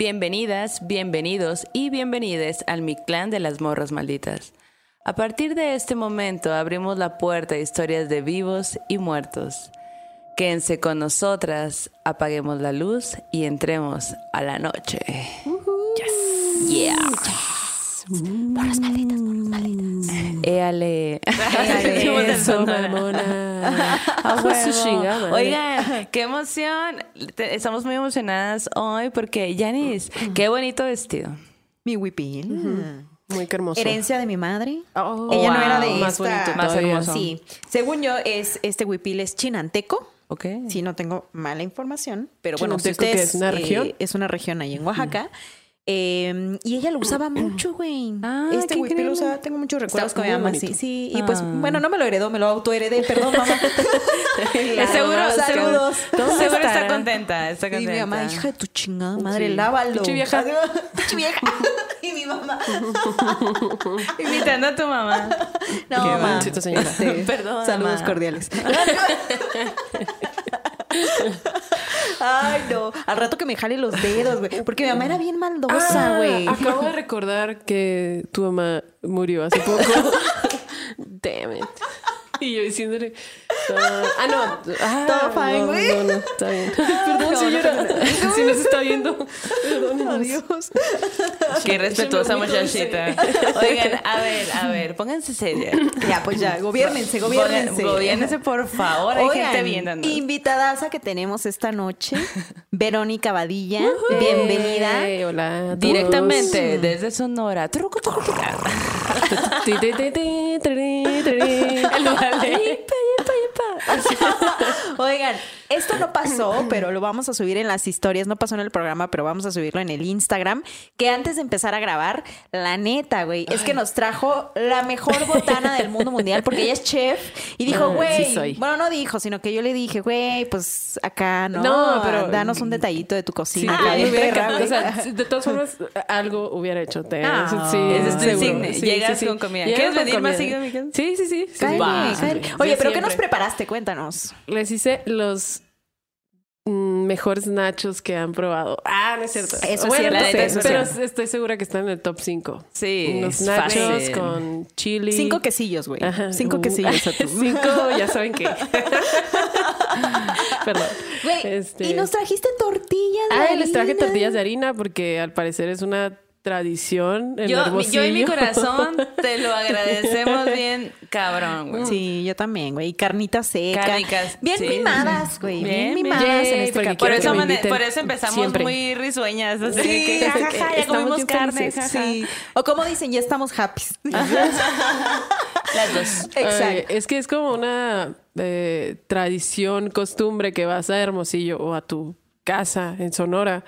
Bienvenidas, bienvenidos y bienvenides al Mi Clan de las Morras Malditas. A partir de este momento abrimos la puerta a historias de vivos y muertos. Quédense con nosotras, apaguemos la luz y entremos a la noche. Yes. Yeah. Morras malditas, morras malditas. Éale. Eso, mamona. Su. Oigan, qué emoción. Estamos muy emocionadas hoy porque, Yanis, qué bonito vestido. Mi huipil. Muy que hermoso. Herencia de mi madre. Oh, Ella no era de Más esta. bonito Más todavía. hermoso. Sí. Según yo, es este huipil es chinanteco. ¿Ok? Si no tengo mala información, pero bueno, si ¿Chinanteco qué ustedes, es, una eh, región? es una región ahí en Oaxaca. Eh, y ella lo usaba mucho, güey. Ah, este huipil lo usaba, tengo muchos recuerdos con mi mamá. Sí, sí. Y pues, Ah. bueno, no me lo heredó, me lo autoheredé, perdón, mamá. Es seguro, Saludos. seguro, seguro está contenta, está Y contenta. mi mamá, hija de tu chingada madre, Sí. lávalo. Pinche vieja. Pinche vieja. y mi mamá. Invitando a tu mamá. No, Qué mamá. señora. Este, Perdón, Saludos mamá. cordiales. Ay, no. Al rato que me jale los dedos, güey. Porque mi mamá era bien maldosa, Ah, güey. acabo de recordar que tu mamá murió hace poco. Damn it. Y yo diciéndole. ah, no. Ah, Todo fine, no, güey. No, no, está bien. Perdón, no, señora. Si nos está viendo. Adiós. Qué respetuosa muchachita. Oigan, a ver, a ver, pónganse seria. Ya, pues ya, gobiernense, gobiernense. Gobiernense, por favor. Hay gente viéndonos. invitadaza que tenemos esta noche, Verónica Badilla. Bienvenida. Eh, hola. a todos. Directamente desde Sonora. Truco, truco, Oigan, esto no pasó, pero lo vamos a subir en las historias. No pasó en el programa, pero vamos a subirlo en el Instagram. Que antes de empezar a grabar, la neta, güey, es que nos trajo la mejor botana del mundo mundial porque ella es chef y dijo, güey. sí soy. Bueno, no dijo, sino que yo le dije, güey, pues acá no. No, pero- danos un detallito de tu Sí, cocina. me bien hubiera perra, encantado. güey. O sea, de todas formas, algo hubiera hecho. Te, Ah, sí, es seguro. insigne. Llegas con comida. ¿Quieres venir más comida. seguido a mi casa? Sí, sí, sí. sí. Sí, Oye, pero ¿qué nos preparaste? Cuéntanos. Les hice los mm, mejores nachos que han probado. Ah, no es cierto. Eso es bueno, no sí, sé, es pero cierto. estoy segura que están en el top 5. Sí, Unos nachos fácil. con chili. Cinco quesillos, güey. Cinco Uh, quesillos a tu. Cinco, ya saben qué. Perdón. Güey, Este- y nos trajiste tortillas. de Ah, les traje harina. tortillas de harina porque al parecer es una tradición en Yo, mi- yo en mi Hermosillo. corazón te lo agradecemos bien, cabrón, güey. Sí, yo también, güey. Y carnitas secas. Carnicas, Bien sí, mimadas, güey. Bien, mimadas en este. Por eso, me por eso empezamos siempre. muy risueñas. Así Sí, que, jajaja, ya estamos comimos carne. Sí. O como dicen, ya estamos happy. Las dos. Ay, Exacto. es que es como una eh, tradición, costumbre que vas a Hermosillo o a tu casa en Sonora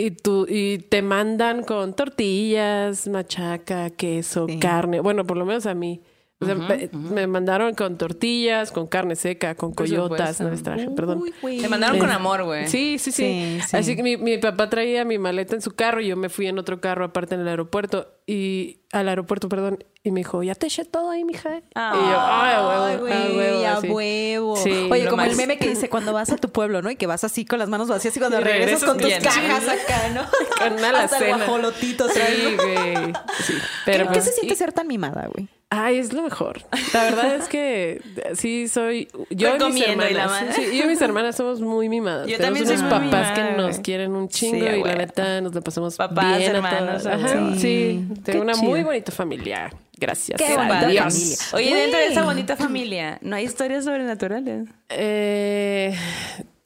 y tú y te mandan con tortillas, machaca, queso, Sí. carne. Bueno, por lo menos a mí. O sea, me, me mandaron con tortillas, con carne seca, con coyotas. No les traje, perdón. Güey. Te mandaron con amor, güey. Sí, sí, sí, Sí, sí. Así que mi, mi papá traía mi maleta en su carro y yo me fui en otro carro aparte en el aeropuerto y al aeropuerto, perdón, y me dijo, "Ya te eché todo ahí, mija." Ah. y yo, "Ay, a huevo, Ay, a güey, huevo", a así. huevo. Sí, Oye, como el meme que dice cuando vas a tu pueblo, ¿no? Y que vas así con las manos vacías y cuando Y regresas regresas con tus cajas acá, ¿no? Con una Hasta el guajolotito Sí, güey. Sí. ¿Qué, Pero qué pues, se siente y- ser tan mimada, güey? Ay, es lo mejor. La verdad es que sí soy. Yo y mis y hermanas. madre. sí, yo y mis hermanas somos muy mimadas. Yo Tenemos también soy unos muy papás mimada, que nos quieren un chingo Sí, y la neta nos la pasamos Papás, bien a hermanos, todas. a Ajá, sí. Tengo una chido. muy bonita familia. Gracias. Qué a bonita Dios. familia. Oye, dentro de esa bonita familia, ¿no hay historias sobrenaturales? Eh,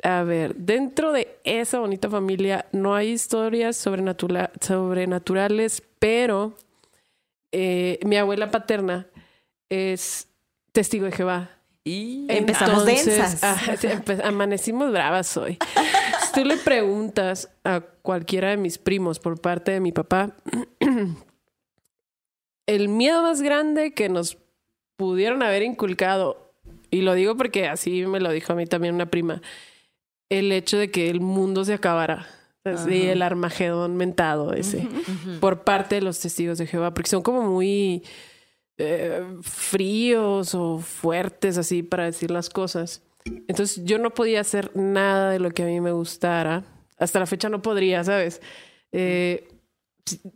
a ver, dentro de esa bonita familia no hay historias sobrenatura- sobrenaturales, pero eh, mi abuela paterna es testigo de Jehová. Y Empezamos Entonces, densas. empe- amanecimos bravas hoy. si tú le preguntas a cualquiera de mis primos por parte de mi papá, el miedo más grande que nos pudieron haber inculcado, y lo digo porque así me lo dijo a mí también una prima, el hecho de que el mundo se acabara. Así, el Armagedón mentado ese, por parte de los testigos de Jehová, porque son como muy eh, fríos o fuertes así para decir las cosas. Entonces yo no podía hacer nada de lo que a mí me gustara. Hasta la fecha no podría, ¿sabes? Eh,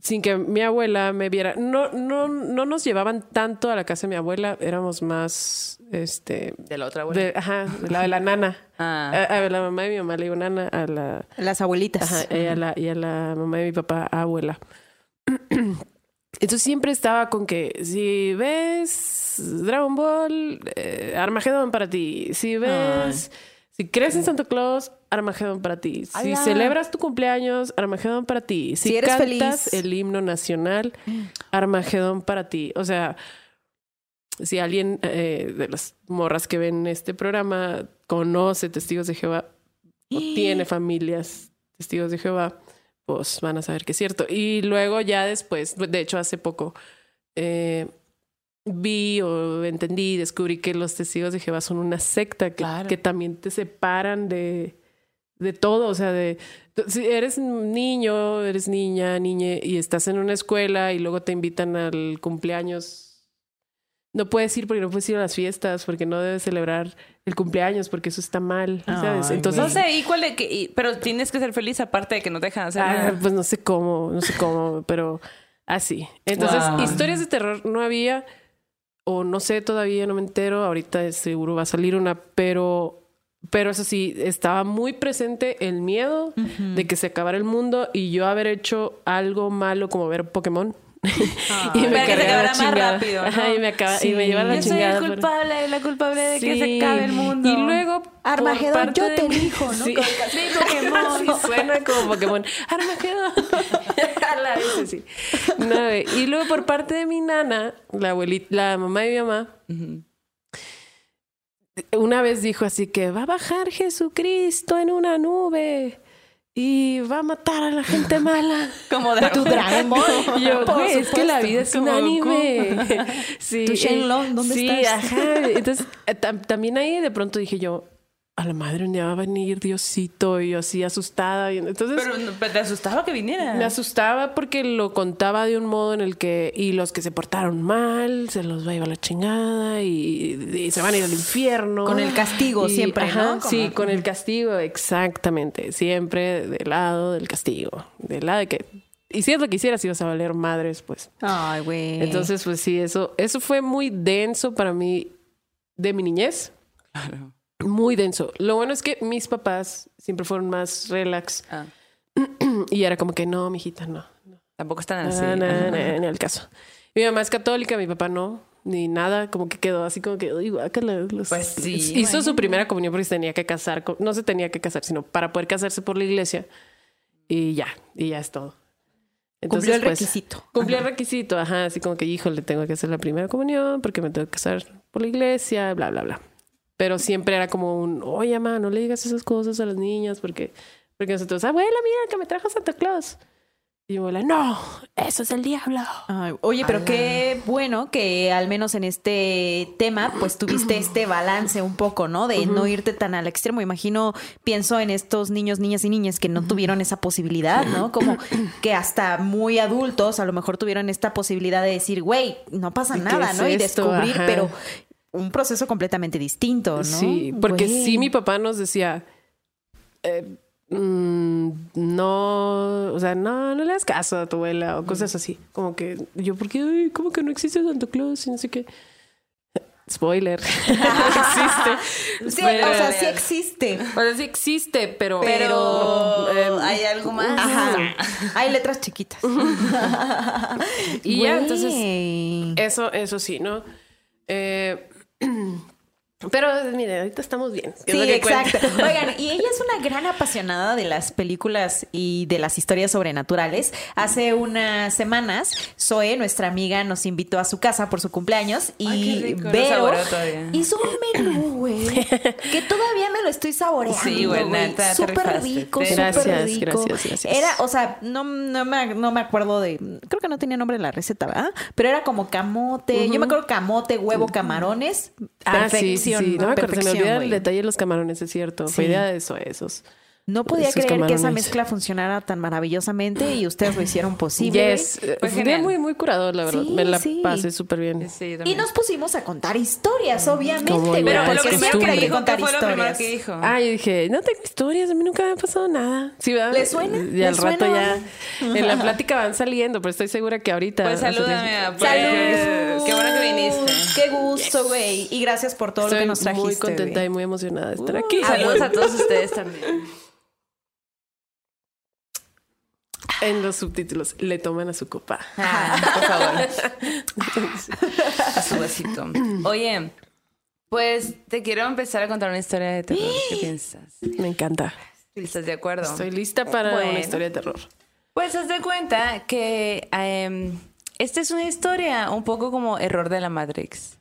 sin que mi abuela me viera. No, no, no nos llevaban tanto a la casa de mi abuela, éramos más, este, De la otra abuela. de, ajá, de la de la nana. Ah. A, a la mamá de mi mamá le digo nana, a la, Las abuelitas. ajá, y, a la, y a la mamá de mi papá, abuela. Entonces siempre estaba con que si ves Dragon Ball, eh, Armagedón para ti. Si ves, si crees en Santa Claus, Armagedón para ti. Si celebras tu cumpleaños, Armagedón para ti. Si, Si eres cantas feliz. el himno nacional, Armagedón para ti. O sea, si alguien eh, de las morras que ven este programa conoce testigos de Jehová o tiene familias testigos de Jehová, pues van a saber que es cierto. Y luego ya después, de hecho hace poco, eh, vi o entendí, descubrí que los testigos de Jehová son una secta que, Claro. que también te separan de, de todo. O sea, de si eres niño, eres niña, niña, y estás en una escuela y luego te invitan al cumpleaños. No puedes ir porque no puedes ir a las fiestas, porque no debes celebrar el cumpleaños, porque eso está mal. ¿sabes? Ay, Entonces, No sé, ¿y cuál de que, pero tienes que ser feliz aparte de que no te dejan hacer Ah, nada. pues no sé cómo, no sé cómo, pero así. Entonces, Wow. historias de terror no había, o no sé todavía, no me entero. Ahorita seguro va a salir una, pero, pero eso sí, estaba muy presente el miedo de que se acabara el mundo y yo haber hecho algo malo como ver Pokémon. y Para que se acabara más rápido, ¿no? Ajá, y me acaba, y me Sí. lleva la Yo soy el culpable, la culpable de que Sí. se acabe el mundo. Y luego. por Armagedón, parte yo de te mi- elijo, ¿no? Sí, Con- sí, Pokémon. Sí, suena como Pokémon. Armagedón. A la vez, sí. No, y luego por parte de mi nana, la abuelita, la mamá de mi mamá, una vez dijo así que va a bajar Jesucristo en una nube. Y va a matar a la gente mala. Como de Tu Dragon Ball. Yo, güey, es que la vida es un anime. Sí, Tu Shenlong, ¿dónde sí, estás? ajá. Entonces, eh, tam- también ahí de pronto dije yo, a la madre un día va a venir Diosito y yo así asustada. Y entonces Pero te asustaba que viniera. me asustaba porque lo contaba de un modo en el que, y los que se portaron mal, se los va a llevar la chingada y, y se van a ir al infierno. Con el castigo Y- siempre, ajá, ¿no? Como- Sí, con el castigo, exactamente. Siempre del lado del castigo. Del lado de que, y si es lo que hicieras, ibas a valer madres, pues. Ay, güey. Entonces, pues sí, eso, eso fue muy denso para mí de mi niñez. Claro. Muy denso. Lo bueno es que mis papás siempre fueron más relax. Ah, Y era como que no, mijita, no. no. tampoco están así. Ah, no, Ajá. no, ni al caso. Mi mamá es católica, mi papá no, ni nada, como que quedó así como que, uy, guácala, los- Pues sí, Hizo bueno. su primera comunión porque se tenía que casar, con- no se tenía que casar, sino para poder casarse por la iglesia. Y ya, y ya es todo. Cumplió el pues, requisito. Cumplió el requisito, ajá, así como que, híjole, tengo que hacer la primera comunión porque me tengo que casar por la iglesia, bla, bla, bla. Pero siempre era como un, oye, mamá, no le digas esas cosas a las niñas porque, porque nosotros, abuela, mira que me trajo Santa Claus. Y mi abuela, no, eso es el diablo. Ay, oye, pero qué bueno que al menos en este tema, pues tuviste este balance un poco, ¿no? De no irte tan al extremo. Imagino, pienso en estos niños, niñas y niñas que no tuvieron esa posibilidad, ¿no? Como que hasta muy adultos a lo mejor tuvieron esta posibilidad de decir, güey, no pasa ¿Qué nada, es ¿no? Y descubrir, Ajá. pero un proceso completamente distinto, ¿no? Sí, porque Güey. sí, mi papá nos decía, eh, mm, no, o sea, no, no le das caso a tu abuela o cosas así. Como que yo, ¿por qué? Ay, ¿Cómo que no existe Santa Claus? Y no sé qué. Spoiler. no existe. Sí, Pero- o sea, sí existe. o sea, sí existe, pero... Pero eh, hay algo más. Ajá. Hay letras chiquitas. Y ya, entonces. Eso, eso sí, ¿no? Eh, 嗯 pero mire, ahorita estamos bien. Sí, cuenta. exacto. Oigan, y ella es una gran apasionada de las películas y de las historias sobrenaturales. Hace unas semanas, Zoe, nuestra amiga, nos invitó a su casa por su cumpleaños y Ay, rico, no hizo un menú, güey, que todavía me lo estoy saboreando. Sí, güey, neta, súper rico, súper Gracias, rico. gracias, gracias. Era, o sea, no, no, me, no me acuerdo de, creo que no tenía nombre en la receta, ¿verdad? Pero era como camote, yo me acuerdo camote, huevo, camarones. Ah, sí, sí, Perfección, sí. No me acuerdo, se me olvida el detalle de los camarones, es cierto. Fue Sí. idea de eso, esos. No podía sus creer que esa mezcla funcionara tan maravillosamente y ustedes lo hicieron posible. Yes. Fue Fue genial. muy, muy curado, la verdad. Sí, Me la sí. pasé súper bien. Sí, Y nos pusimos a contar historias, obviamente, güey. Pero lo primero que dijo, contar ¿qué fue lo primero historias. que dijo? Ah, yo dije, no tengo historias, a mí nunca me ha pasado nada. Sí, ¿verdad? ¿Le suena? Y ¿Le al rato suena? ya. En la plática van saliendo, pero estoy segura que ahorita. Pues salúdame. a- ¡Salud! Qué bueno que viniste. Qué gusto, güey. Y gracias por todo lo que nos trajiste. muy contenta güey. y muy emocionada de estar aquí. Y saludos a todos ustedes también. En los subtítulos, le toman a su copa. Ah, por favor. A su vasito. Oye, pues te quiero empezar a contar una historia de terror. ¿Qué piensas? Me encanta. ¿Estás de acuerdo? Estoy lista para Bueno. una historia de terror. Pues haz de cuenta que em, esta es una historia un poco como error de la Matrix.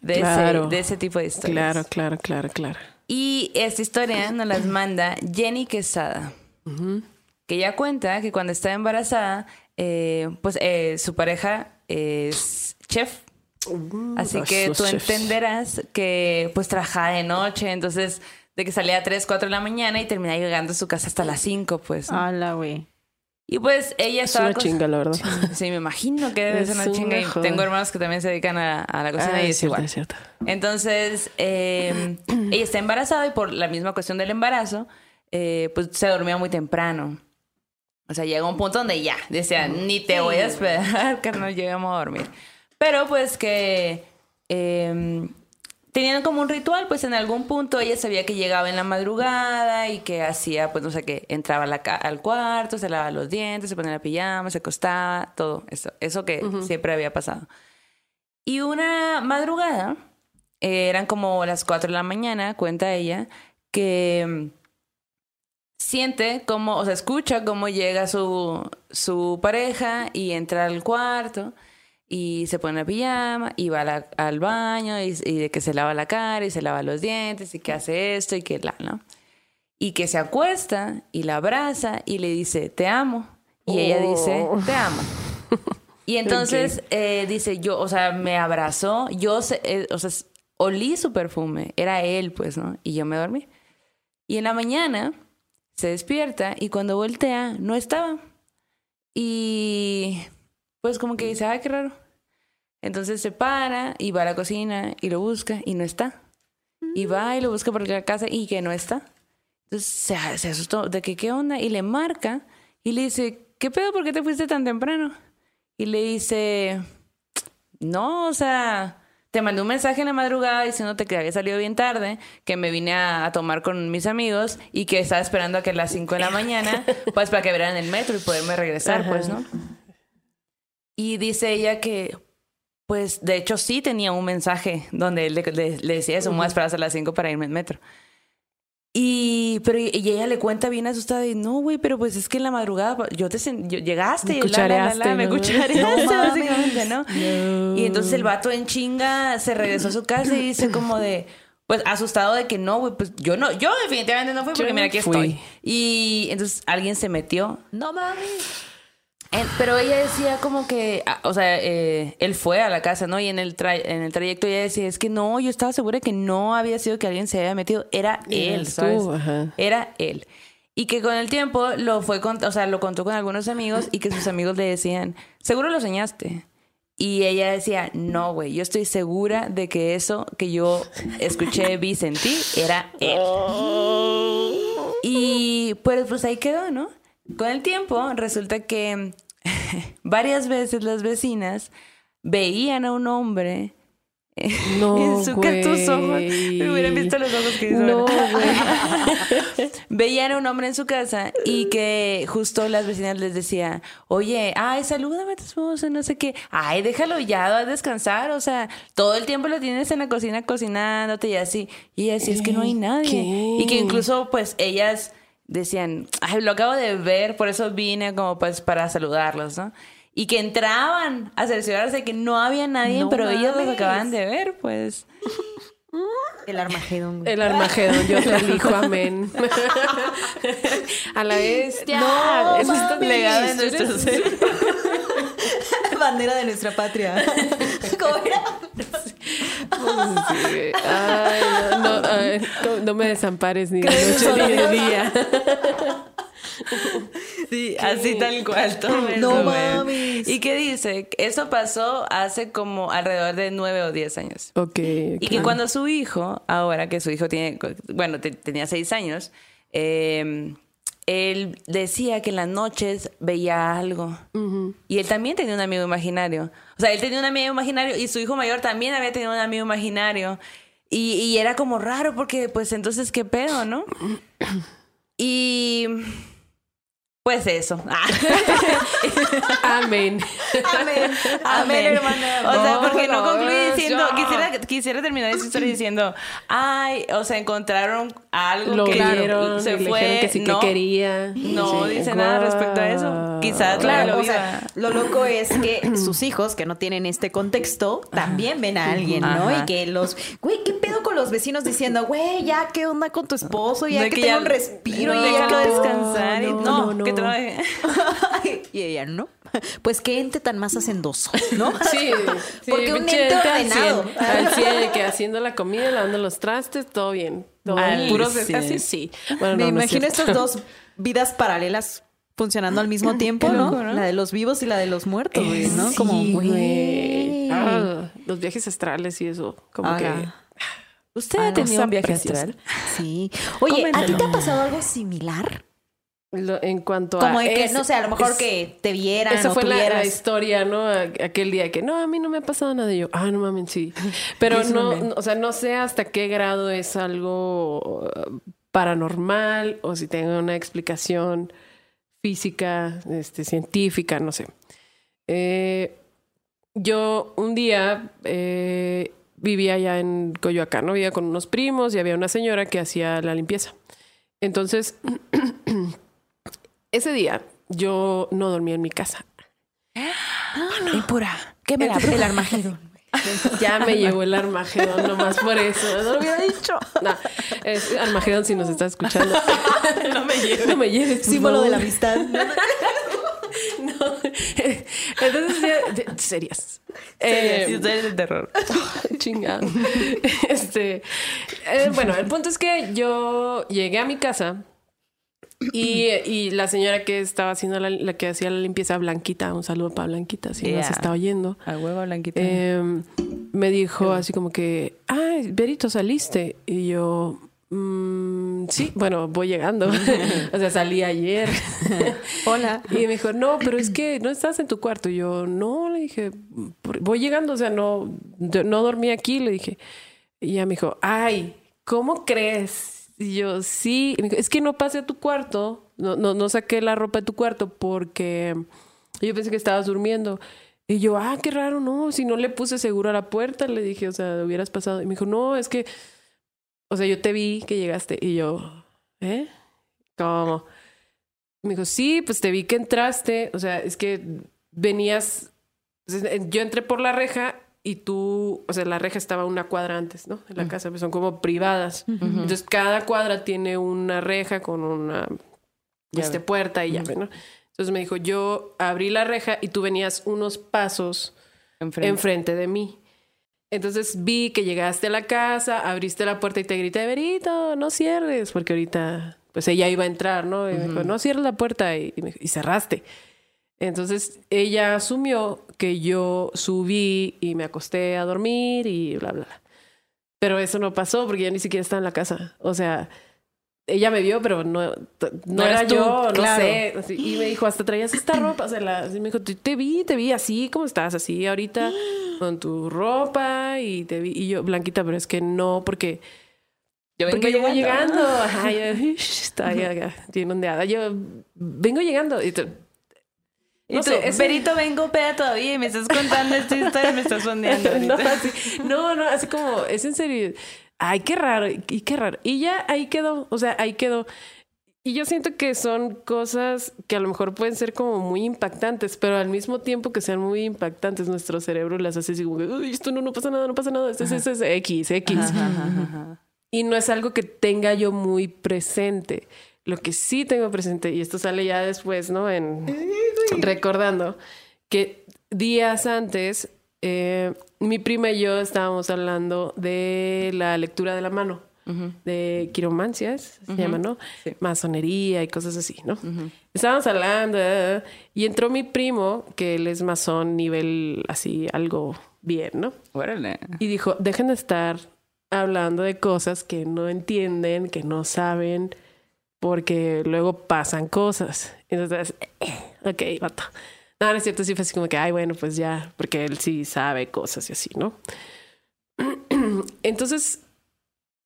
De, Claro. ese, de ese tipo de historias. Claro, claro, claro, claro. Y esta historia nos las manda Jenny Quesada. Que ella cuenta que cuando estaba embarazada, eh, pues eh, su pareja es chef. Así los- que tú chefs. entenderás que pues trabajaba de noche, entonces de que salía a 3, 4 de la mañana y terminaba llegando a su casa hasta las 5, pues. ¿no? Hala, güey. Y pues ella Es estaba... una cos- chinga, la verdad. Sí, me imagino que debe Es ser una una chinga. Y tengo hermanos que también se dedican a, a la cocina Ah, y es es cierto, igual. es cierto. Entonces, eh, ella está embarazada y por la misma cuestión del embarazo, eh, pues se dormía muy temprano. O sea, llega un punto donde ya, decía, ni te voy a esperar que no lleguemos a dormir. Pero pues que eh, tenían como un ritual, pues en algún punto ella sabía que llegaba en la madrugada y que hacía, pues no sé qué, entraba la al cuarto, se lavaba los dientes, se ponía la pijama, se acostaba, todo eso, eso que siempre había pasado. Y una madrugada, eh, eran como las 4 de la mañana, cuenta ella, que mm, siente como, o sea, escucha cómo llega su, su pareja y entra al cuarto y se pone la pijama y va la- al baño y, y de que se lava la cara y se lava los dientes y que hace esto y que la, ¿no? Y que se acuesta y la abraza y le dice, te amo. Y ella dice, te amo. Y entonces eh, dice, yo, o sea, me abrazó, yo, sé- eh, o sea, olí su perfume, era él, pues, ¿no? Y yo me dormí. Y en la mañana se despierta y cuando voltea, no estaba. Y pues como que dice, ay, qué raro. Entonces se para y va a la cocina y lo busca y no está. Y va y lo busca por la casa y que no está. Entonces se, se asustó de que qué onda y le marca y le dice, ¿qué pedo? ¿Por qué te fuiste tan temprano? Y le dice, no, o sea, te mandé un mensaje en la madrugada diciéndote que había salido bien tarde, que me vine a, a tomar con mis amigos y que estaba esperando a que a las 5 de la mañana, pues para que vieran el metro y poderme regresar, Ajá. pues, ¿no? Y dice ella que, pues, de hecho sí tenía un mensaje donde él le, le- le decía eso, me voy a esperar hasta las 5 para irme en metro. Y, pero, y ella le cuenta bien asustada y no, güey, pero pues es que en la madrugada yo te sen- yo- llegaste Me y la, la, la, la, cuchareaste, me ¿no? cuchareaste, No mames. básicamente, ¿no? Y entonces el vato en chinga se regresó a su casa y dice como de, pues asustado de que no, güey, pues yo no, yo definitivamente no fui porque Yo mira aquí fui. estoy. Y entonces alguien se metió No mames. En- pero ella decía como que, ah, o sea, eh, él fue a la casa, ¿no? Y en el, tra- en el trayecto ella decía, es que no, yo estaba segura que no había sido que alguien se había metido, era él, ¿sabes? tú. Era él. Y que con el tiempo lo fue, con, o sea, lo contó con algunos amigos y que sus amigos le decían, seguro lo soñaste. Y ella decía, no, güey, yo estoy segura de que eso que yo escuché, vi, sentí, era él. Y pues, pues ahí quedó, ¿no? Con el tiempo resulta que varias veces las vecinas veían a un hombre No, en su tus ojos. Me hubieran visto los ojos que hizo. No, ahora. güey. Veían a un hombre en su casa y que justo las vecinas les decía, oye, ay, salúdame a tu esposo, no sé qué. Ay, déjalo ya, a descansar. O sea, todo el tiempo lo tienes en la cocina cocinándote y así. Y decía, es que no hay nadie. ¿Qué? Y que incluso, pues, ellas decían, ay, lo acabo de ver, por eso vine como pues para saludarlos, ¿no? Y que entraban a cerciorarse que no había nadie, No pero ellos los acababan de ver, pues. El Armagedón, güey. El Armagedón, yo te elijo, amén. A la bestia. No, Eso es. Legado de nuestro ser. Bandera de nuestra patria. ¿Cómo era? Sí. Ay, no, no, ay, no, no me desampares ni de noche ni de día. Sí, así tal cual. Todo No eso, mames. ¿Y qué dice? Eso pasó hace como alrededor de nueve o diez años. Ok. Y que cuando su hijo, ahora que su hijo tiene, bueno, te- tenía seis años, eh, él decía que en las noches veía algo. Y él también tenía un amigo imaginario. O sea, él tenía un amigo imaginario y su hijo mayor también había tenido un amigo imaginario. Y, y era como raro porque, pues, entonces, ¿qué pedo, no? Y... Pues eso. Ah. Amén. Amén. Amén, hermana. O sea, porque no No, concluye diciendo, quisiera, quisiera terminar esa historia diciendo, ay, o sea, encontraron algo Lo que vieron, se y fue. que sí no, que quería. No Sí. dice nada respecto a eso. Quizás Claro, lo o sea, lo loco es que sus hijos, que no tienen este contexto, también ven a alguien, ¿no? Ajá. Y que los, güey, ¿qué pedo con los vecinos diciendo, güey, ya, ¿qué onda con tu esposo? Ya De que, que tenga un respiro, no, ya que descansar. y- no, no, y ella, ¿no? Pues qué ente tan más hacendoso, ¿no? Sí, sí, Porque un ente ordenado. 100, Al 100, de que haciendo la comida, lavando los trastes, todo bien. Todo puros 100. así, sí. Bueno, Me no, no es imagino estas dos vidas paralelas funcionando al mismo tiempo, ¿no? loco, ¿no? La de los vivos y la de los muertos, ¿no? Sí, Como, güey. Ah, los viajes astrales y eso. Como que. ¿Usted Ah, ha tenido un viaje astral? Sí. Oye, ¿a ti te ha pasado algo similar? Lo- en cuanto Como a. de que, ese- no sé, a lo mejor es- que te vieran Esa o fue la, la historia, ¿no? Aquel día que no, a mí no me ha pasado nada. Y yo, ah, no mames, sí. Pero no, no, o sea, no sé hasta qué grado es algo uh, paranormal o si tenga una explicación física, este, científica, no sé. Eh, yo un día eh, vivía allá en Coyoacán, ¿no? Vivía con unos primos y había una señora que hacía la limpieza. Entonces, ese día yo no dormía en mi casa. Impura. ¿Qué me la El Armagedón. Ya me llegó el Armagedón nomás por eso. No lo hubiera dicho. No, es Armagedón si nos estás escuchando. No me lleves. No me lleves. Símbolo de la amistad. No. Entonces, ya- de- serias. Eh, Historias de terror. Chingado. Este, eh, bueno, el punto es que yo llegué a mi casa y, y la señora que estaba haciendo la, la que hacía la limpieza, Blanquita, un saludo para Blanquita, si nos Yeah. está oyendo. A huevo blanquita. eh, me dijo así como que, ay, Berito, saliste. Y yo, "Mm, sí, bueno, voy llegando. o sea, salí ayer. Hola. Y me dijo, no, pero es que no estás en tu cuarto. Y yo, no, le dije, "Por- voy llegando, o sea, no, no dormí aquí, le dije. Y ella me dijo, ay, ¿cómo crees? Y yo, sí, Y dijo, es que no pasé a tu cuarto, no, no, no saqué la ropa de tu cuarto porque yo pensé que estabas durmiendo. Y yo, ah, qué raro, no, si no le puse seguro a la puerta, le dije, o sea, hubieras pasado. Y me dijo, no, es que, o sea, yo te vi que llegaste. Y yo, ¿eh? ¿Cómo? Me dijo, sí, pues te vi que entraste. O sea, es que venías. Yo entré por la reja y tú, o sea, la reja estaba una cuadra antes, ¿no? En la casa, pues son como privadas. Entonces, cada cuadra tiene una reja con una este, puerta y llave, ¿no? Entonces me dijo, yo abrí la reja y tú venías unos pasos Enfrente. enfrente de mí. Entonces vi que llegaste a la casa, abriste la puerta y te grité, Berito, no cierres, porque ahorita, pues ella iba a entrar, ¿no? Y me dijo, no cierres la puerta y, y me dijo, "Y cerraste. Entonces ella asumió que yo subí y me acosté a dormir y bla, bla, bla. Pero eso no pasó porque ya ni siquiera estaba en la casa. O sea, ella me vio, pero no, no, No era tú, yo, no claro. sé. Así, y me dijo, hasta traías esta ropa. O sea, la- así me dijo, te, vi, te vi así, como estás, así ahorita, con tu ropa y te vi. Y yo, Blanquita, pero es que no, porque, Yo vengo porque yo voy llegando. llegando. Ajá, yo, está ya, bien ondeada. Yo vengo llegando. Y Y no tú, sé, Berito, vengo peda todavía y me estás contando esta historia y me estás sondeando. no, así, no, no, así como, es en serio. Ay, qué raro, y qué raro. Y ya ahí quedó, o sea, ahí quedó. Y yo siento que son cosas que a lo mejor pueden ser como muy impactantes, pero al mismo tiempo que sean muy impactantes, nuestro cerebro las hace así como, "Uy, esto no, no pasa nada, no pasa nada, esto es, esto es X, X. Ajá, ajá, ajá. Y no es algo que tenga yo muy presente. Lo que sí tengo presente, y esto sale ya después, ¿no? En recordando que días antes eh, mi prima y yo estábamos hablando de la lectura de la mano, de quiromancia, se llama, ¿no? Masonería y cosas así, ¿no? Estábamos hablando y entró mi primo, que él es masón, nivel así, algo bien, ¿no? Órale. Y dijo, dejen de estar hablando de cosas que no entienden, que no saben, porque luego pasan cosas. Entonces, eh, ok, vato. No, no es cierto, sí fue así como que, ay, bueno, pues ya, porque él sí sabe cosas y así, ¿no? Entonces,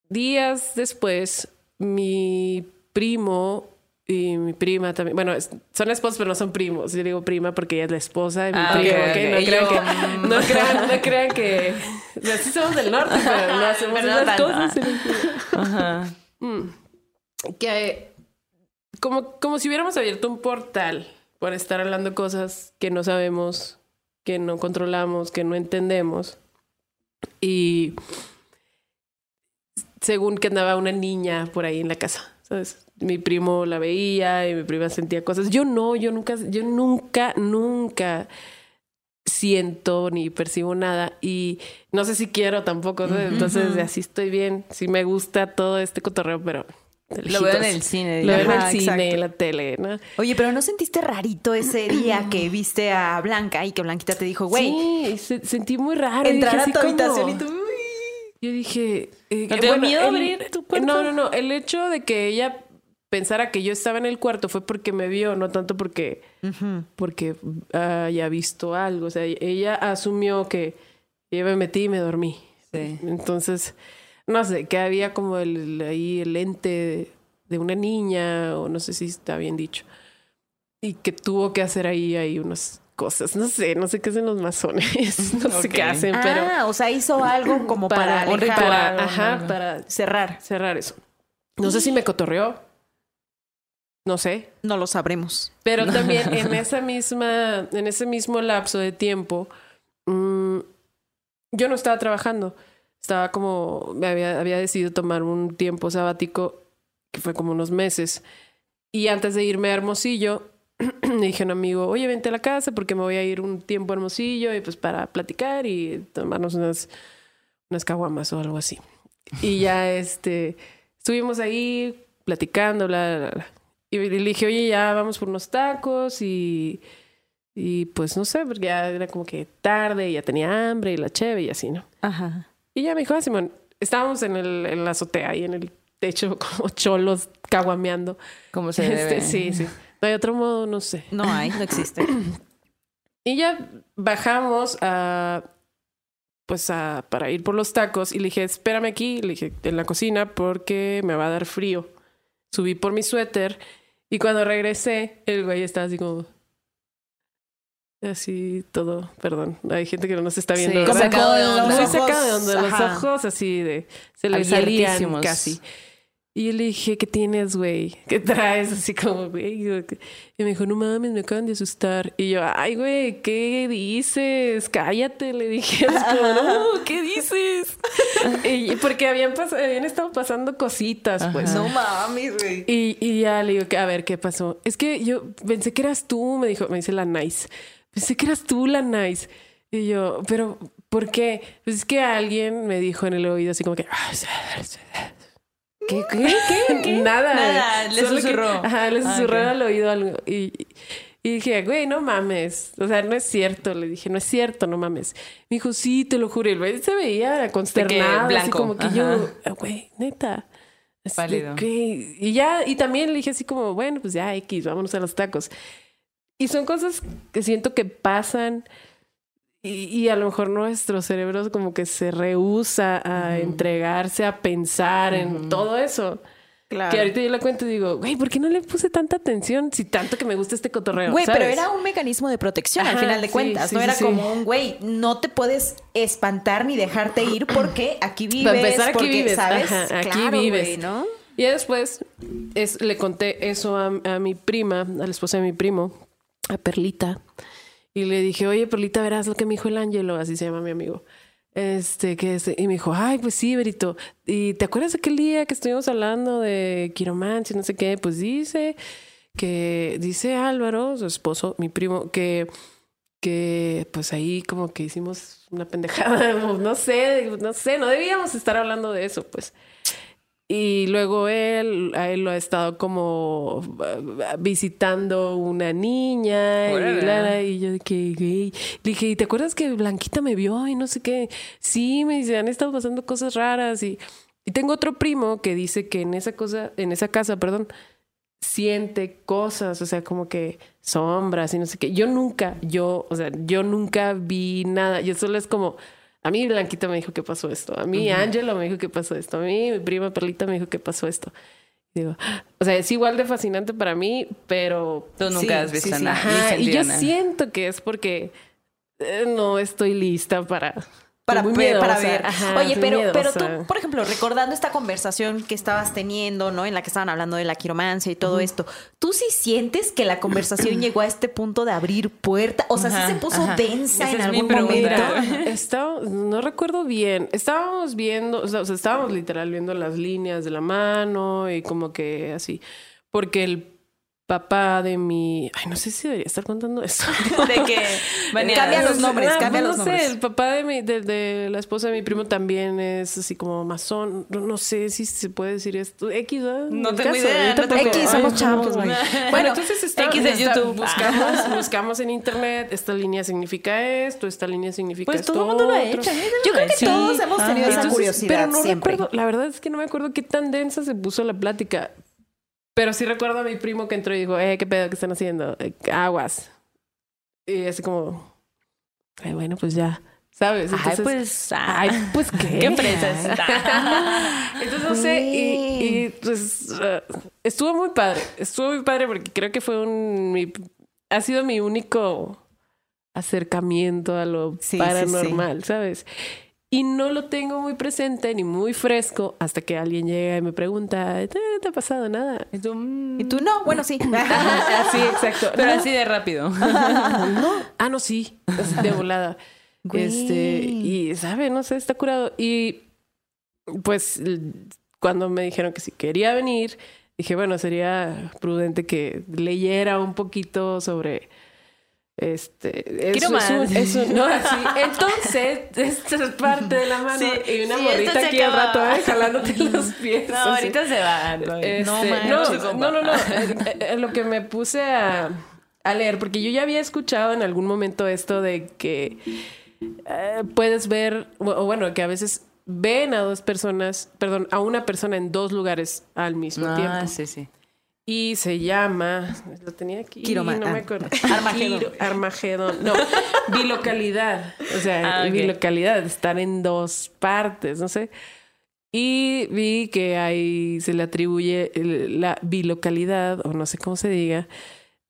días después, mi primo y mi prima también, bueno, son esposos, pero no son primos. Yo digo prima porque ella es la esposa de mi Ah, primo, ok, ¿ok? ok. No, crean yo, que, mm. no, crean, no crean que... O sea, sí somos del norte, pero no hacemos Pero no esas tanto, cosas. en el- Ajá. Mm. que como, como si hubiéramos abierto un portal por estar hablando cosas que no sabemos, que no controlamos, que no entendemos. Y según que andaba una niña por ahí en la casa, ¿sabes? Mi primo la veía y mi prima sentía cosas. Yo no, yo nunca, yo nunca, nunca siento ni percibo nada y no sé si quiero tampoco, entonces así estoy bien, sí me gusta todo este cotorreo, pero Lo veo en el cine. Lo veo en el cine, en la tele, ¿no? Oye, pero ¿no sentiste rarito ese día que viste a Blanca y que Blanquita te dijo, güey, sí, se- sentí muy raro. entrar Dije a así tu habitación y tú... "Uy". Yo dije... eh, ¿No te dio miedo el- abrir tu cuarto? No, no, no. El hecho de que ella pensara que yo estaba en el cuarto fue porque me vio, no tanto porque, porque haya visto algo. O sea, ella asumió que yo me metí y me dormí. Sí. Entonces, no sé, que había como el, ahí el ente de, una niña, o no sé si está bien dicho, y que tuvo que hacer ahí, ahí unas cosas. No sé, no sé qué hacen los masones, no sé Ok. qué hacen, pero Ah, o sea, hizo algo como para, un alejar, o ajá, algo. para cerrar. cerrar eso. No sé si me cotorreó, no sé, No lo sabremos. pero también en esa misma, en ese mismo lapso de tiempo, mm, yo no estaba trabajando. Estaba como, me había, había decidido tomar un tiempo sabático, que fue como unos meses. Y antes de irme a Hermosillo, le dije a un amigo, oye, vente a la casa porque me voy a ir un tiempo a Hermosillo y pues para platicar y tomarnos unas, unas caguamas o algo así. Y ya este, estuvimos ahí platicando, bla, bla, bla. Y le dije, oye, ya vamos por unos tacos y, y pues no sé, porque ya era como que tarde y ya tenía hambre y la cheve y así, ¿no? Ajá. Y ya me dijo, ah, Simón, estábamos en, el, en la azotea y en el techo como cholos caguameando. Como se Este, debe. sí, sí. No hay otro modo, no sé. No hay, no existe. Y ya bajamos a pues a, para ir por los tacos y le dije, espérame aquí, le dije, en la cocina porque me va a dar frío. Subí por mi suéter y cuando regresé, el güey estaba así como... Así todo, perdón. Hay gente que no nos está viendo. Sí, sacado de onda. Muy sacado de onda. Los ajá. ojos así de... Se le salían casi. Y yo le dije, ¿qué tienes, güey? ¿Qué traes? Así como, güey. Y me dijo, no mames, me acaban de asustar. Y yo, ay, güey, ¿qué dices? Cállate, le dije. Como, no, ¿qué dices? y porque habían, pas- habían estado pasando cositas, pues. no mames, güey. Y, y ya le digo, a ver, ¿qué pasó? Es que yo pensé que eras tú, me dijo, me dice la nice. Pensé que eras tú la nice. Y yo, pero, ¿por qué? Pues es que alguien me dijo en el oído así como que... ¿Qué, qué, qué, qué? Nada. Nada, le Solo que- susurró. ajá, le Ah, susurró ok. al oído algo. Y, y dije, güey, no mames. O sea, no es cierto. Le dije, no es cierto, no mames. Me dijo, sí, te lo juro. El güey se veía consternado. así blanco. como que Ajá. yo, "Ah, güey, neta. Así. "¿Qué?". Y ya, y también le dije así como, bueno, pues ya, X, vámonos a los tacos. Y son cosas que siento que pasan. Y, y a lo mejor nuestro cerebro como que se rehúsa a entregarse a pensar en todo eso. Claro. Que ahorita yo la cuento y digo, güey, ¿por qué no le puse tanta atención si tanto que me gusta este cotorreo? Güey, pero era un mecanismo de protección al final de sí, cuentas. sí, no sí, era como un güey, no te puedes espantar ni dejarte ir porque aquí vives. Para empezar, aquí porque, vives. ¿sabes? Ajá, aquí Claro, vives. ¿no? Y después es, le conté eso a, a mi prima, a la esposa de mi primo, a Perlita. Y le dije, oye, Perlita, verás lo que me dijo el Ángelo, así se llama mi amigo. Este, que es, y me dijo, ay, pues sí, Berito. ¿Y te acuerdas de aquel día que estuvimos hablando de quiromancia no sé qué? Pues dice que, dice Álvaro, su esposo, mi primo, que que pues ahí como que hicimos una pendejada, no sé, no sé, no debíamos estar hablando de eso, pues. Y luego él, a él lo ha estado como uh, visitando una niña. Y, la, y yo que gay. Le dije, ¿y te acuerdas que Blanquita me vio? Y no sé qué. Sí, me dice, han estado pasando cosas raras. Y, y tengo otro primo que dice que en esa cosa, en esa casa, perdón, siente cosas, o sea, como que sombras y no sé qué. Yo nunca, yo, o sea, yo nunca vi nada. Yo solo es como a mí Blanquita me dijo que pasó esto. A mí Ángelo me dijo que pasó esto. A mí mi prima Perlita me dijo que pasó esto. Digo, o sea, es igual de fascinante para mí, pero... Tú nunca has visto nada. y yo siento que es porque eh, no estoy lista para para, para ver. Oye, pero, pero tú, por ejemplo, recordando esta conversación que estabas teniendo, ¿no? En la que estaban hablando de la quiromancia y todo esto, ¿tú sí sientes que la conversación llegó a este punto de abrir puerta? O sea, ¿sí se puso densa en algún momento? no recuerdo bien. Estábamos viendo, o sea, estábamos literal viendo las líneas de la mano y como que así. Porque el papá de mi. Ay, no sé si debería estar contando eso. de que. cambia los nombres, ah, cambia los nombres. No sé, el papá de, mi, de, la esposa de mi primo también es así como masón. No, sé si se puede decir esto. X, ¿eh? No tengo idea. X, somos chavos, güey. Bueno, entonces está, X de YouTube. buscamos, buscamos en internet. Esta línea significa esto, esta línea significa pues esto. Pues todo el mundo lo ha hecho. Yo creo que todos hemos tenido esa curiosidad. Pero no recuerdo, la verdad es que no me acuerdo qué tan densa se puso la plática pero sí recuerdo a mi primo que entró y dijo, eh, ¿qué pedo que están haciendo? Eh, aguas. Y así como, ay, bueno, pues ya. ¿Sabes? Entonces, ay, pues, ay, pues qué. ¿Qué empresas? Entonces, no sé, y, y pues uh, estuvo muy padre. Estuvo muy padre porque creo que fue un. Mi, ha sido mi único acercamiento a lo paranormal, ¿sabes? Y no lo tengo muy presente ni muy fresco hasta que alguien llega y me pregunta, ¿te, ha pasado nada? Y tú, mm". ¿Y tú no, bueno, sí. sí, exacto. Pero así de rápido. Ah, no, sí. de volada. Este, y sabe, no sé, está curado. Y pues cuando me dijeron que si quería venir, dije, bueno, sería prudente que leyera un poquito sobre este, Quiero más. No, así. Entonces, esta es parte de la mano y una morrita aquí al rato, ¿eh? jalándote los pies. No, ahorita se va. Este, no, no, no, no, eh, lo que me puse a, a, leer, porque yo ya había escuchado en algún momento esto de que eh, puedes ver, o bueno, que a veces ven a dos personas, perdón, a una persona en dos lugares al mismo ah, tiempo. sí, sí. Y se llama, lo tenía aquí, no me ah. acuerdo. Armagedón. Armagedón. No, bilocalidad. O sea, ah, bilocalidad, estar en dos partes, no sé. Y vi que ahí se le atribuye la bilocalidad, o no sé cómo se diga,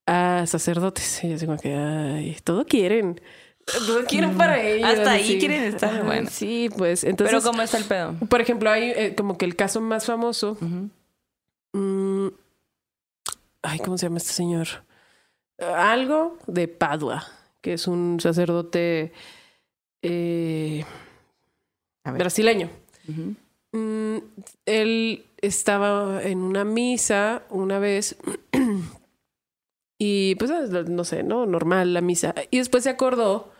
a sacerdotes. Y yo digo que, ay, todo quieren. Todo quieren para mm. ellos. Hasta ahí quieren estar. Bueno. Sí, pues entonces. Pero ¿cómo está el pedo? Por ejemplo, hay eh, como que el caso más famoso. Ay, ¿cómo se llama este señor? Algo de Padua, que es un sacerdote eh, brasileño. Mm, él estaba en una misa una vez y pues no sé, ¿no? Normal la misa. Y después se acordó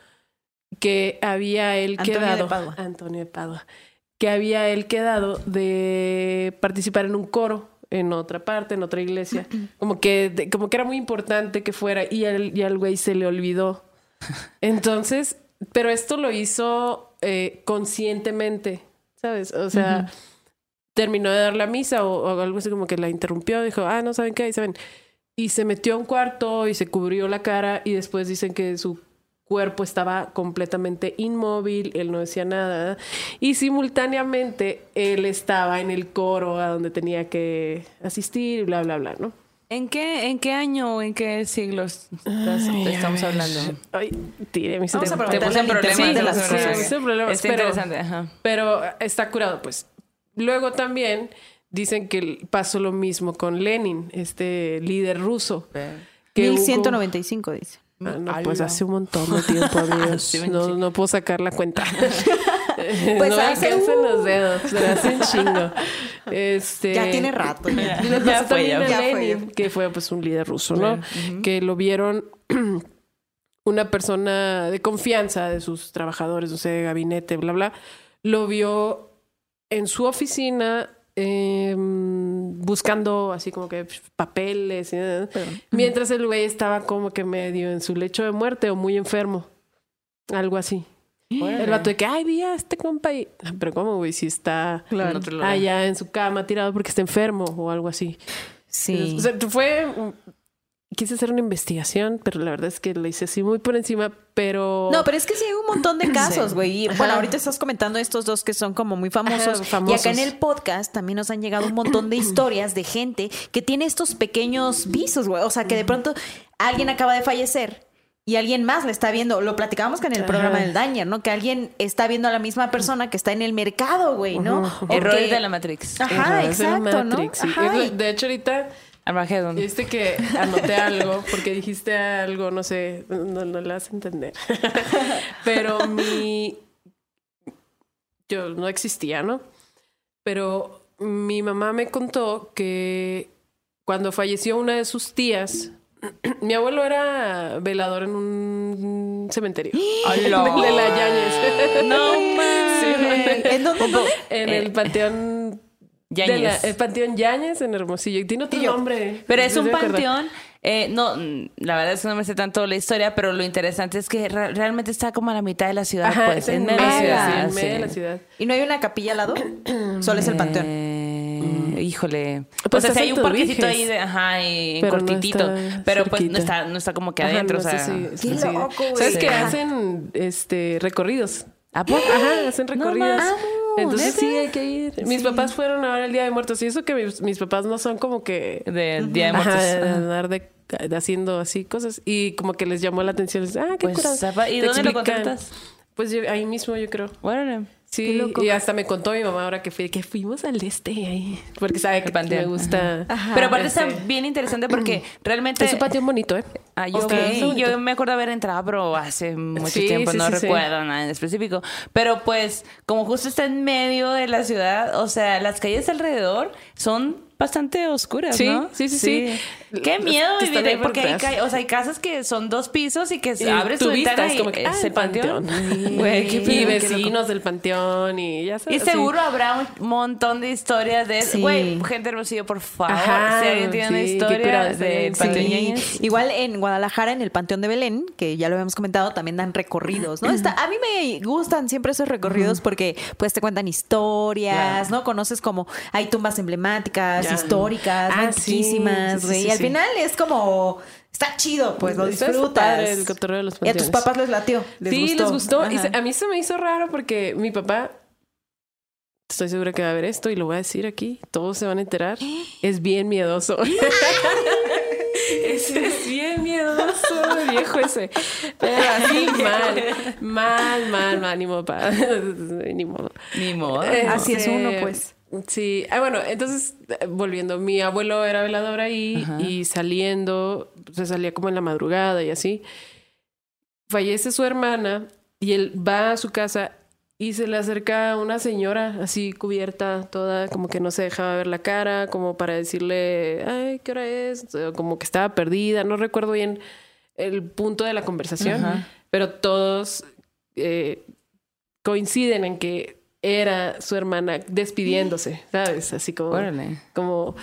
que había él quedado... Antonio de Padua. Que había él quedado de participar en un coro en otra parte, en otra iglesia. Como que, como que era muy importante que fuera y al, y al güey se le olvidó. Entonces, pero esto lo hizo eh, conscientemente, ¿sabes? O sea, terminó de dar la misa o, o, algo así como que la interrumpió, dijo, ah, no saben qué, ahí saben. Y se metió a un cuarto y se cubrió la cara y después dicen que su cuerpo estaba completamente inmóvil, él no decía nada y simultáneamente él estaba en el coro a donde tenía que asistir, bla, bla, bla, ¿no? ¿En qué, ¿En qué año o en qué siglos estamos hablando? Ay, tire mi Vamos a Te puse problemas sí, de las Sí, problemas, pero, interesante, ajá. Pero está curado, pues. Luego también dicen que pasó lo mismo con Lenin, este líder ruso. Que 1195 dice. Ah, no, pues hace un montón de tiempo, amigos. no, no puedo sacar la cuenta. pues no hace uh... los dedos, pero hace un chingo. Este, ya tiene rato. Ya, ya, fue, ya, Lenin, que fue pues un líder ruso, ¿no? Que lo vieron una persona de confianza de sus trabajadores, no sé, de gabinete, bla, bla, lo vio en su oficina eh, buscando así como que papeles, mientras el güey estaba como que medio en su lecho de muerte o muy enfermo, algo así. El vato de que, ay, vi a este compa y... Ah, Pero ¿cómo, güey? Si está allá en su cama tirado porque está enfermo o algo así. Sí. O sea, fue... Quise hacer una investigación, pero la verdad es que lo hice así muy por encima, pero... No, pero es que sí hay un montón de casos, Sí. güey. Y, Bueno, ahorita estás comentando estos dos que son como muy famosos. Ajá, famosos. Y acá en el podcast también nos han llegado un montón de historias de gente que tiene estos pequeños visos, güey. O sea, que de pronto alguien acaba de fallecer y alguien más la está viendo. Lo platicábamos que en el programa Ajá. del Dañer, ¿no? Que alguien está viendo a la misma persona que está en el mercado, güey, ¿no? Que- de la Matrix. Ajá, exacto, ¿no? Sí. Ajá, De hecho, ahorita Armageddon. viste que anoté algo porque dijiste algo, no sé, no, no le vas a entender. Pero mi. Yo no existía, ¿no? Pero mi mamá me contó que cuando falleció una de sus tías, mi abuelo era velador en un cementerio. ¡Hala! De la Yáñez. No Sí, mames. ¿En dónde? en dónde? En el panteón. La- el panteón Yáñez en Hermosillo. Y tiene otro yo, nombre. Pero es No un panteón. eh, no, mm, la verdad es que no me sé tanto la historia, pero lo interesante es que re- realmente está como a la mitad de la ciudad, Ajá, pues, es en medio de la ciudad. sí, en sí. medio de la ciudad. ¿Y no hay una capilla al lado? Solo es el panteón. Eh, Híjole. Pues o sea, hay un parquecito ahí de, ajá, y Pero cortitito. pero pues no está, no está como que Ajá, adentro. no o sea, sí. loco, güey. ¿Sabes que Ajá. hacen este recorridos? ¿A poco? Ajá, hacen recorridos. Entonces ¿neta? sí hay que ir. Mis papás fueron ahora el Día de Muertos y eso que mis, mis papás no son como que De Día de Ajá, Muertos. de Ajá. andar de, de haciendo así cosas y como que les llamó la atención. Les, ah, qué Pues, curado. ¿y Te dónde lo explican. contratas? Pues yo- ahí mismo yo creo. Órale. Sí, loco. y hasta me contó mi mamá ahora que fui, que fuimos al este ahí. Porque sabe que me gusta. Pero aparte Este, está bien interesante porque realmente... Es un patio bonito, ¿eh? Ah, yo, bonito. yo me acuerdo haber entrado, pero hace mucho Sí, tiempo, sí, no sí, sí. recuerdo nada en específico. Pero pues, como justo está en medio de la ciudad, o sea, las calles alrededor son bastante oscuras, Sí, ¿no? sí, sí, sí. Qué miedo vivir ahí porque hay, o sea, hay casas que son dos pisos y que Y abres tu ventana es y como que, ah, el panteón. panteón. Güey, qué Y qué vecinos del panteón y ya Y sabes. seguro habrá un montón de historias de Sí. Güey, gente hermosillo, por favor. Ajá, si alguien tiene una sí, historia curada, está de bien, Panteón sí. Igual en Guadalajara, en el Panteón de Belén, que ya lo habíamos comentado, también dan recorridos, ¿no? Está, a mí me gustan siempre esos recorridos porque pues te cuentan historias. ¿no? Conoces como hay tumbas emblemáticas, históricas, Ah, antiquísimas, sí, sí, güey. sí, y sí. final es como está chido, pues lo disfrutas. padre el cotorreo de los y a tus papás les latió. Les sí, gustó. les gustó. Y Ajá. se- a mí se me hizo raro porque mi papá, estoy segura que va a ver esto y lo voy a decir aquí, todos se van a enterar, es bien miedoso. Ese es bien miedoso, viejo ese. Pero así mal, mal, mal, mal, ni modo, pa. ni modo. Ni modo. Así es uno, pues. Sí, ah, bueno, entonces, eh, volviendo, mi abuelo era velador ahí y saliendo, se salía como en la madrugada y así. Fallece su hermana y él va a su casa y se le acerca una señora así cubierta, toda como que no se dejaba ver la cara, como para decirle, ay, ¿qué hora es? Como que estaba perdida, no recuerdo bien el punto de la conversación, Ajá. pero todos eh, coinciden en que era su hermana despidiéndose, ¿sabes? Así como, Órale. como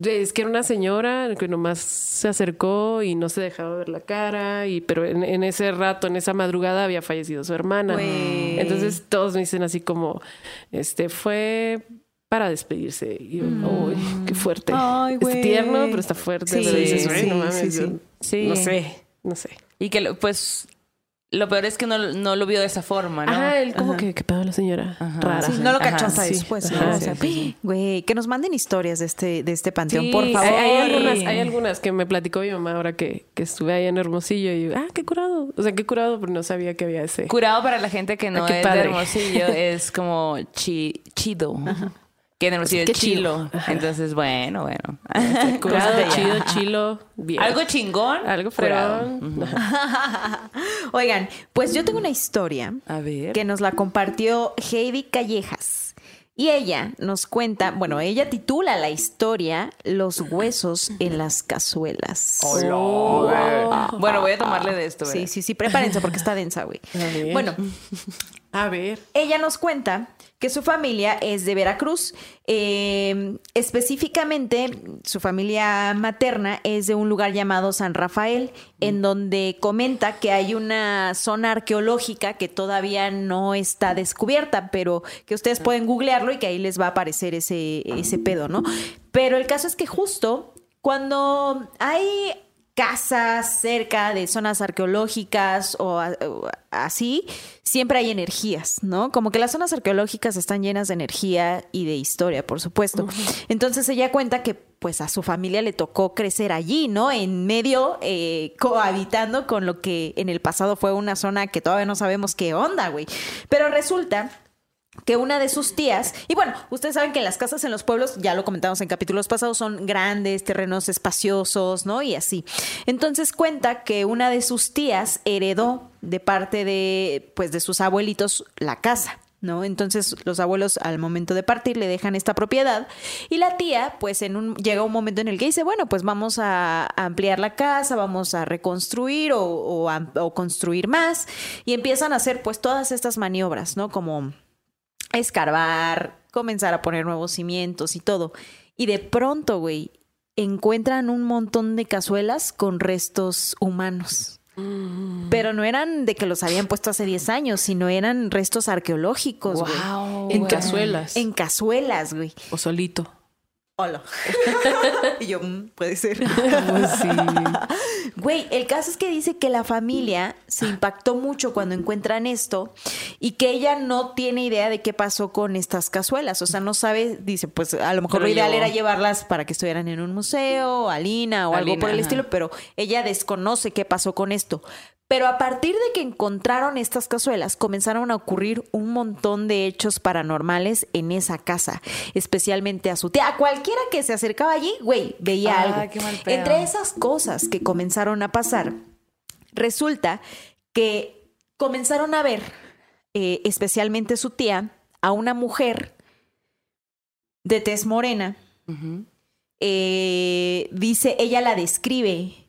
es que era una señora que nomás se acercó y no se dejaba ver la cara, y pero en, en ese rato, en esa madrugada, había fallecido su hermana. Entonces todos me dicen así como, este fue para despedirse. Y yo, uy, qué fuerte. Ay, es tierno, pero está fuerte. Sí, pero dices, "Güey, no sí, mames, sí, sí. No sé, no sé. Y que, pues, lo peor es que no, no lo vio de esa forma, ¿no? Ajá, él como Ajá. que, ¿qué pedo la señora? Ajá. Rara. Sí, no lo Ajá, cachó hasta sí. después, ¿no? Ajá, O sea, sí, sí, güey, que nos manden historias de este, de este panteón, Sí, por favor. Hay, hay algunas, hay algunas que me platicó mi mamá ahora que, que estuve ahí en Hermosillo y ah, qué curado. O sea, qué curado, pero no sabía que había ese. Curado para la gente que no Ah, es padre. de Hermosillo es como chi- chido. Que en Hermosillo Qué es chilo. chido. Entonces, bueno, bueno. Curado, chido, chilo, bien. Algo chingón. Algo. Ujú. Oigan, pues yo tengo una historia A ver. que nos la compartió Heidi Callejas. Y ella nos cuenta, bueno, ella titula la historia Los huesos en las cazuelas. Bueno, voy a tomarle de esto. Sí, ¿verdad? sí, sí, prepárense porque está densa, güey. Bueno, A ver. ella nos cuenta que su familia es de Veracruz. Eh, específicamente, su familia materna es de un lugar llamado San Rafael, en donde comenta que hay una zona arqueológica que todavía no está descubierta, pero que ustedes pueden googlearlo y que ahí les va a aparecer ese, ese pedo, ¿no? Pero el caso es que justo cuando hay casas cerca de zonas arqueológicas o, así, siempre hay energías, ¿no? Como que las zonas arqueológicas están llenas de energía y de historia, por supuesto. Entonces ella cuenta que pues a su familia le tocó crecer allí, ¿no? En medio, eh, cohabitando con lo que en el pasado fue una zona que todavía no sabemos qué onda, güey. Pero resulta que una de sus tías, y bueno, ustedes saben que las casas en los pueblos, ya lo comentamos en capítulos pasados, son grandes, terrenos espaciosos, ¿no? Y así. Entonces cuenta que una de sus tías heredó de parte de, pues, de sus abuelitos la casa. ¿No? Entonces los abuelos al momento de partir le dejan esta propiedad y la tía pues en un llega un momento en el que dice bueno pues vamos a, ampliar la casa vamos a reconstruir o, o construir más y empiezan a hacer pues todas estas maniobras no como escarbar, comenzar a poner nuevos cimientos y todo. Y de pronto, güey, encuentran un montón de cazuelas con restos humanos. Pero no eran de que los habían puesto hace 10 años, sino eran restos arqueológicos, güey. Wow. En cazuelas. En cazuelas, güey. O solito. Hola. y yo, "Mm, puede ser. Pues sí. Güey, el caso es que dice que la familia se impactó mucho cuando encuentran esto y que ella no tiene idea de qué pasó con estas cazuelas. O sea, no sabe, dice, pues a lo mejor Pero lo ideal era llevarlas para que estuvieran en un museo, a Lina o algo Lina, por el ajá. estilo, pero ella desconoce qué pasó con esto. Pero a partir de que encontraron estas cazuelas, comenzaron a ocurrir un montón de hechos paranormales en esa casa, especialmente a su tía. A cualquiera que se acercaba allí, güey, veía Ah, algo. qué mal. Entre esas cosas que comenzaron a pasar, resulta que comenzaron a ver, eh, especialmente su tía, a una mujer de tez morena. Eh, dice, ella la describe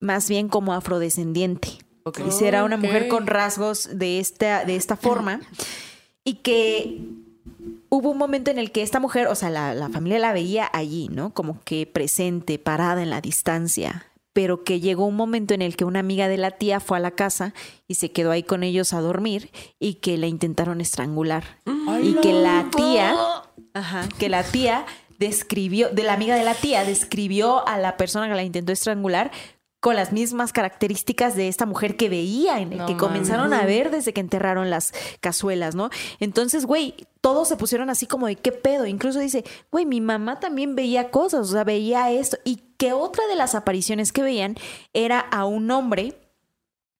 más bien como afrodescendiente. Ok. Dice, era una mujer con rasgos de esta, de esta forma y que hubo un momento en el que esta mujer, o sea, la, la familia la veía allí, ¿no? Como que presente, parada en la distancia, pero que llegó un momento en el que una amiga de la tía fue a la casa y se quedó ahí con ellos a dormir y que la intentaron estrangular. y que la tía, ajá, que la tía describió, de la amiga de la tía, describió a la persona que la intentó estrangular con las mismas características de esta mujer que veía, en el No que comenzaron a ver desde que enterraron las cazuelas, ¿no? Entonces, güey, todos se pusieron así como de qué pedo. Incluso dice, güey, mi mamá también veía cosas, o sea, veía esto. Y que otra de las apariciones que veían era a un hombre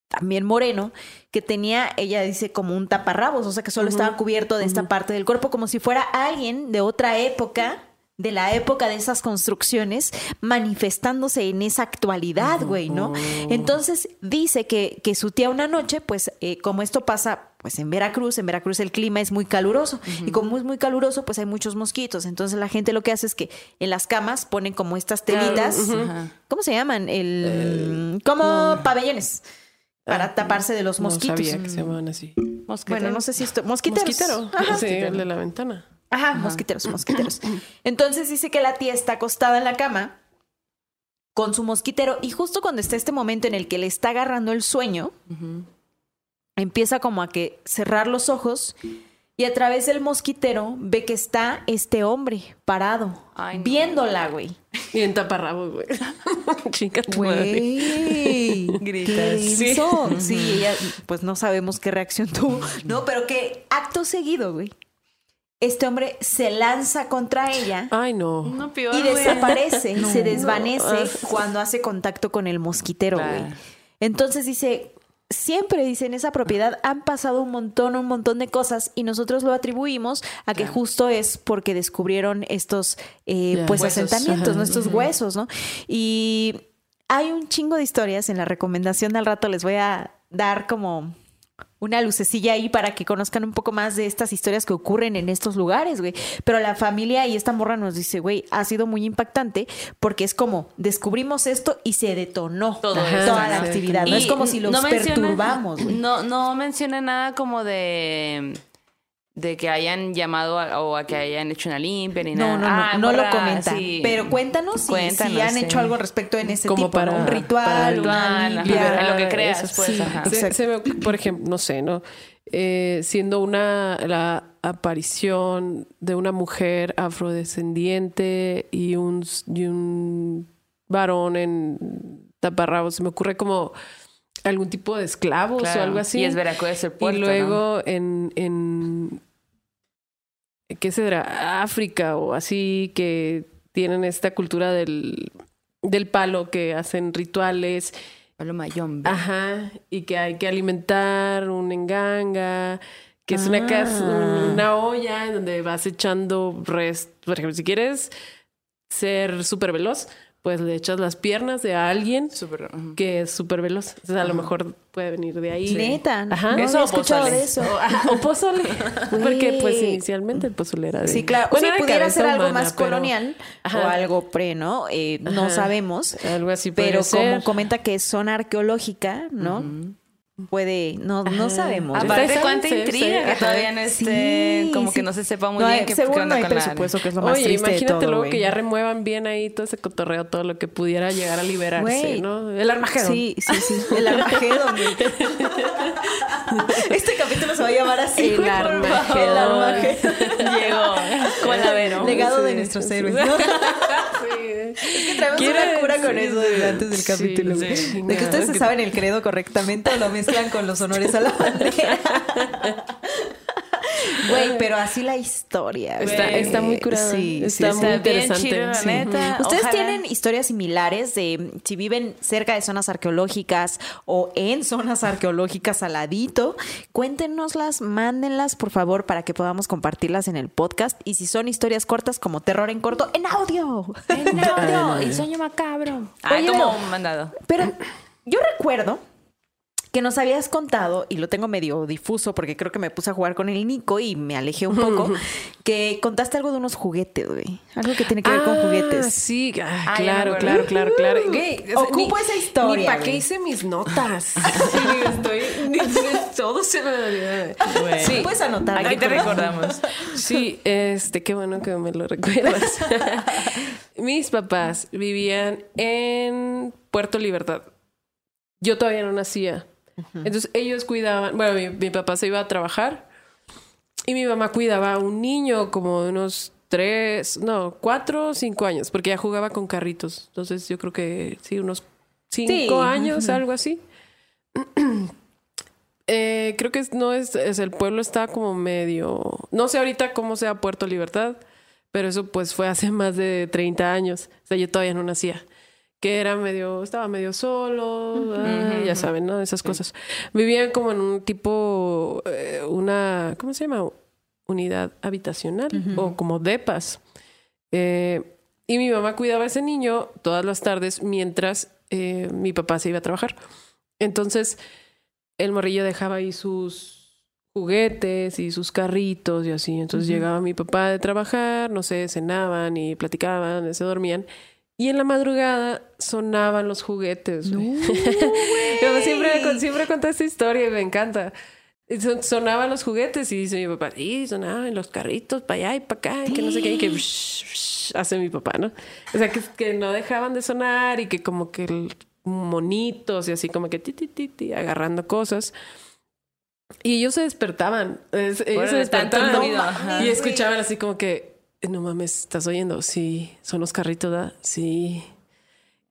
también moreno, que tenía, ella dice, como un taparrabos, o sea, que solo estaba cubierto de esta parte del cuerpo, como si fuera alguien de otra época, de la época de esas construcciones, manifestándose en esa actualidad, güey, ¿no? Entonces dice que, que su tía una noche, pues eh, como esto pasa pues en Veracruz, en Veracruz el clima es muy caluroso y como es muy caluroso, pues hay muchos mosquitos. Entonces la gente lo que hace es que en las camas ponen como estas telitas. ¿cómo se llaman? El como pabellones para taparse de los mosquitos. No sabía que se llamaban así. Bueno, no sé si esto mosquiteros. Mosquitero. Ajá. Sí, el de la ventana. Ajá, mosquiteros, mosquiteros. Entonces dice que la tía está acostada en la cama con su mosquitero y justo cuando está este momento en el que le está agarrando el sueño, empieza como a que cerrar los ojos y a través del mosquitero ve que está este hombre parado, Ay, no. viéndola, güey. Y en taparrabos, güey. Chinga tu madre. Güey, Gritas. Sí. Sí, ella, pues no sabemos qué reacción tuvo, ¿no? Pero que acto seguido, güey. Este hombre se lanza contra ella Ay, no. No, peor, y desaparece, No. se desvanece No. cuando hace contacto con el mosquitero, Claro. güey. Entonces dice, siempre dice, en esa propiedad han pasado un montón, un montón de cosas y nosotros lo atribuimos a que Claro. justo es porque descubrieron estos, eh, pues, Huesos. asentamientos, Ajá. nuestros huesos, ¿no? Y hay un chingo de historias en la recomendación al rato les voy a dar como una lucecilla ahí para que conozcan un poco más de estas historias que ocurren en estos lugares, güey. Pero la familia y esta morra nos dice, güey, ha sido muy impactante porque es como descubrimos esto y se detonó Todo toda la actividad. No es como si los no menciona- perturbamos, güey. No, no menciona nada como de de que hayan llamado a- o a que hayan hecho una limpia ni No, nada. no, no, Ah, no lo morra, comenta. sí. Pero cuéntanos, si- si, Cuéntanos, han sí. hecho algo al respecto en ese Como tipo, ¿no? para- un ritual, para una limpia. en lo que creas, eso. pues, Sí. ajá. Se- se me- por ejemplo, no sé, ¿no? Eh, siendo una la aparición de una mujer afrodescendiente y un, y un varón en taparrabos, se me ocurre como algún tipo de esclavos Claro. o algo así. Y es Veracruz el puerto, y ¿no? luego en, en ¿qué será? África o así que tienen esta cultura del, del palo que hacen rituales. Pablo Mayombe. Ajá, y que hay que alimentar un enganga, que es una casa, Ah. una olla en donde vas echando rest. Por ejemplo, si quieres ser súper veloz, pues le echas las piernas de alguien que es súper veloz. Entonces, a lo mejor puede venir de ahí. Neta, Ajá. no Eso había o escuchado pozole. de eso. O, o pozole. Porque pues inicialmente el pozole era de... Sí, claro. Bueno, o sea, era pudiera ser algo humana, más pero- colonial o algo pre, ¿no? Eh, no Ajá. sabemos. Algo así Pero como ser. comenta que es zona arqueológica, ¿no? Puede, no, no sabemos. Aparte, cuánta sí, intriga que todavía no esté, Sí, como sí. que no se sepa muy No bien qué, qué no hay con la- presupuesto, que es lo más Oye, triste de imagínate todo, luego que ya remuevan bien ahí todo ese cotorreo, todo lo que pudiera llegar a liberarse. ¿no? El Armagedón. Sí, sí, sí. El Armagedón. Este capítulo se va a llamar así. El Armagedón. El Armagedón. Llegó. Con la Vero. Legado de nuestros sí. héroes. Es que traemos una cura con Sí, eso desde antes del capítulo. De que ustedes es se saben el credo correctamente o lo mezclan con los honores a la bandera. Güey, pero así la historia. Está, güey. está muy curada. Sí, está sí, muy bien interesante. chido, la Sí. neta. ¿Ustedes Ojalá. tienen historias similares de si viven cerca de zonas arqueológicas o en zonas arqueológicas al ladito? Cuéntenoslas, mándenlas por favor para que podamos compartirlas en el podcast. Y si son historias cortas como terror en corto, en audio. En audio, y sueño macabro. Ah, Oye, como Vero. mandado. Pero yo recuerdo que nos habías contado, y lo tengo medio difuso porque creo que me puse a jugar con el Nico y me alejé un poco, que contaste algo de unos juguetes, güey. Algo que tiene que ver con Ah, juguetes. Sí, ah, claro, claro, claro, claro. Ocupo ni- esa historia, Ni para qué hice mis notas. Sí, estoy. ni- todo se me olvidó. Sí, puedes anotar. Aquí te recordamos. Sí, este, qué bueno que me lo recuerdas. Mis papás vivían en Puerto Libertad. Yo todavía no nacía. Entonces ellos cuidaban, bueno, mi, mi papá se iba a trabajar y mi mamá cuidaba a un niño como de unos tres, no, cuatro o cinco años, porque ya jugaba con carritos. Entonces yo creo que sí, unos cinco Sí. años, algo así. Eh, creo que no es, es el pueblo está como medio, no sé ahorita cómo sea Puerto Libertad, pero eso pues fue hace más de 30 años. O sea, yo todavía no nacía. Que era medio, estaba medio solo, ah, ya saben, ¿no? Esas cosas. Vivían como en un tipo, eh, una, ¿cómo se llama? Unidad habitacional o como depas. Eh, y mi mamá cuidaba a ese niño todas las tardes mientras eh, mi papá se iba a trabajar. Entonces, el morrillo dejaba ahí sus juguetes y sus carritos y así. Entonces llegaba mi papá de trabajar, no sé, cenaban y platicaban, se dormían. Y en la madrugada sonaban los juguetes. Yo siempre, siempre cuento esta historia y me encanta. Sonaban los juguetes y dice mi papá, sí, sonaban los carritos para allá y para acá, y que no sé qué, y que hace mi papá, ¿no? O sea, que, que no dejaban de sonar y que como que el- monitos y así como que ti, ti, ti, ti, agarrando cosas. Y ellos se despertaban. Es- ellos se despertaban y escuchaban así como que, no mames, ¿estás oyendo? Sí, son los carritos, ¿verdad? Sí.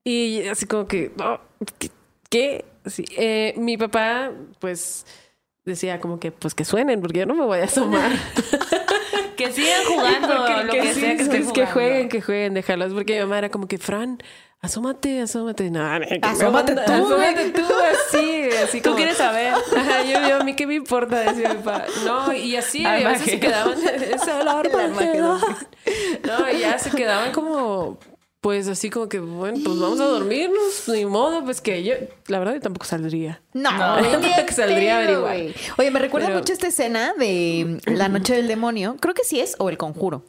Y así como que, "Oh, ¿qué? qué?". Sí. Eh, mi papá, pues, decía como que, pues que suenen, porque yo no me voy a asomar. Que sigan jugando, Porque lo que que sea que estén que jueguen, que jueguen, déjalos. Porque mi mamá era como que, Fran, asómate, asómate. No, Asómate manda- tú, Asómate tú, así, así Tú como- quieres saber. Ajá, yo, yo, a mí qué me importa, decía mi papá. No, y así, y a veces se quedaban, es el Armagedón. No, y ya se quedaban como pues así como que, bueno, pues vamos a dormirnos, ni modo, pues que yo, la verdad, yo tampoco saldría. No, No, tampoco saldría a averiguar. Oye, me recuerda Pero- mucho esta escena de La Noche del Demonio. Creo que sí es, o El Conjuro.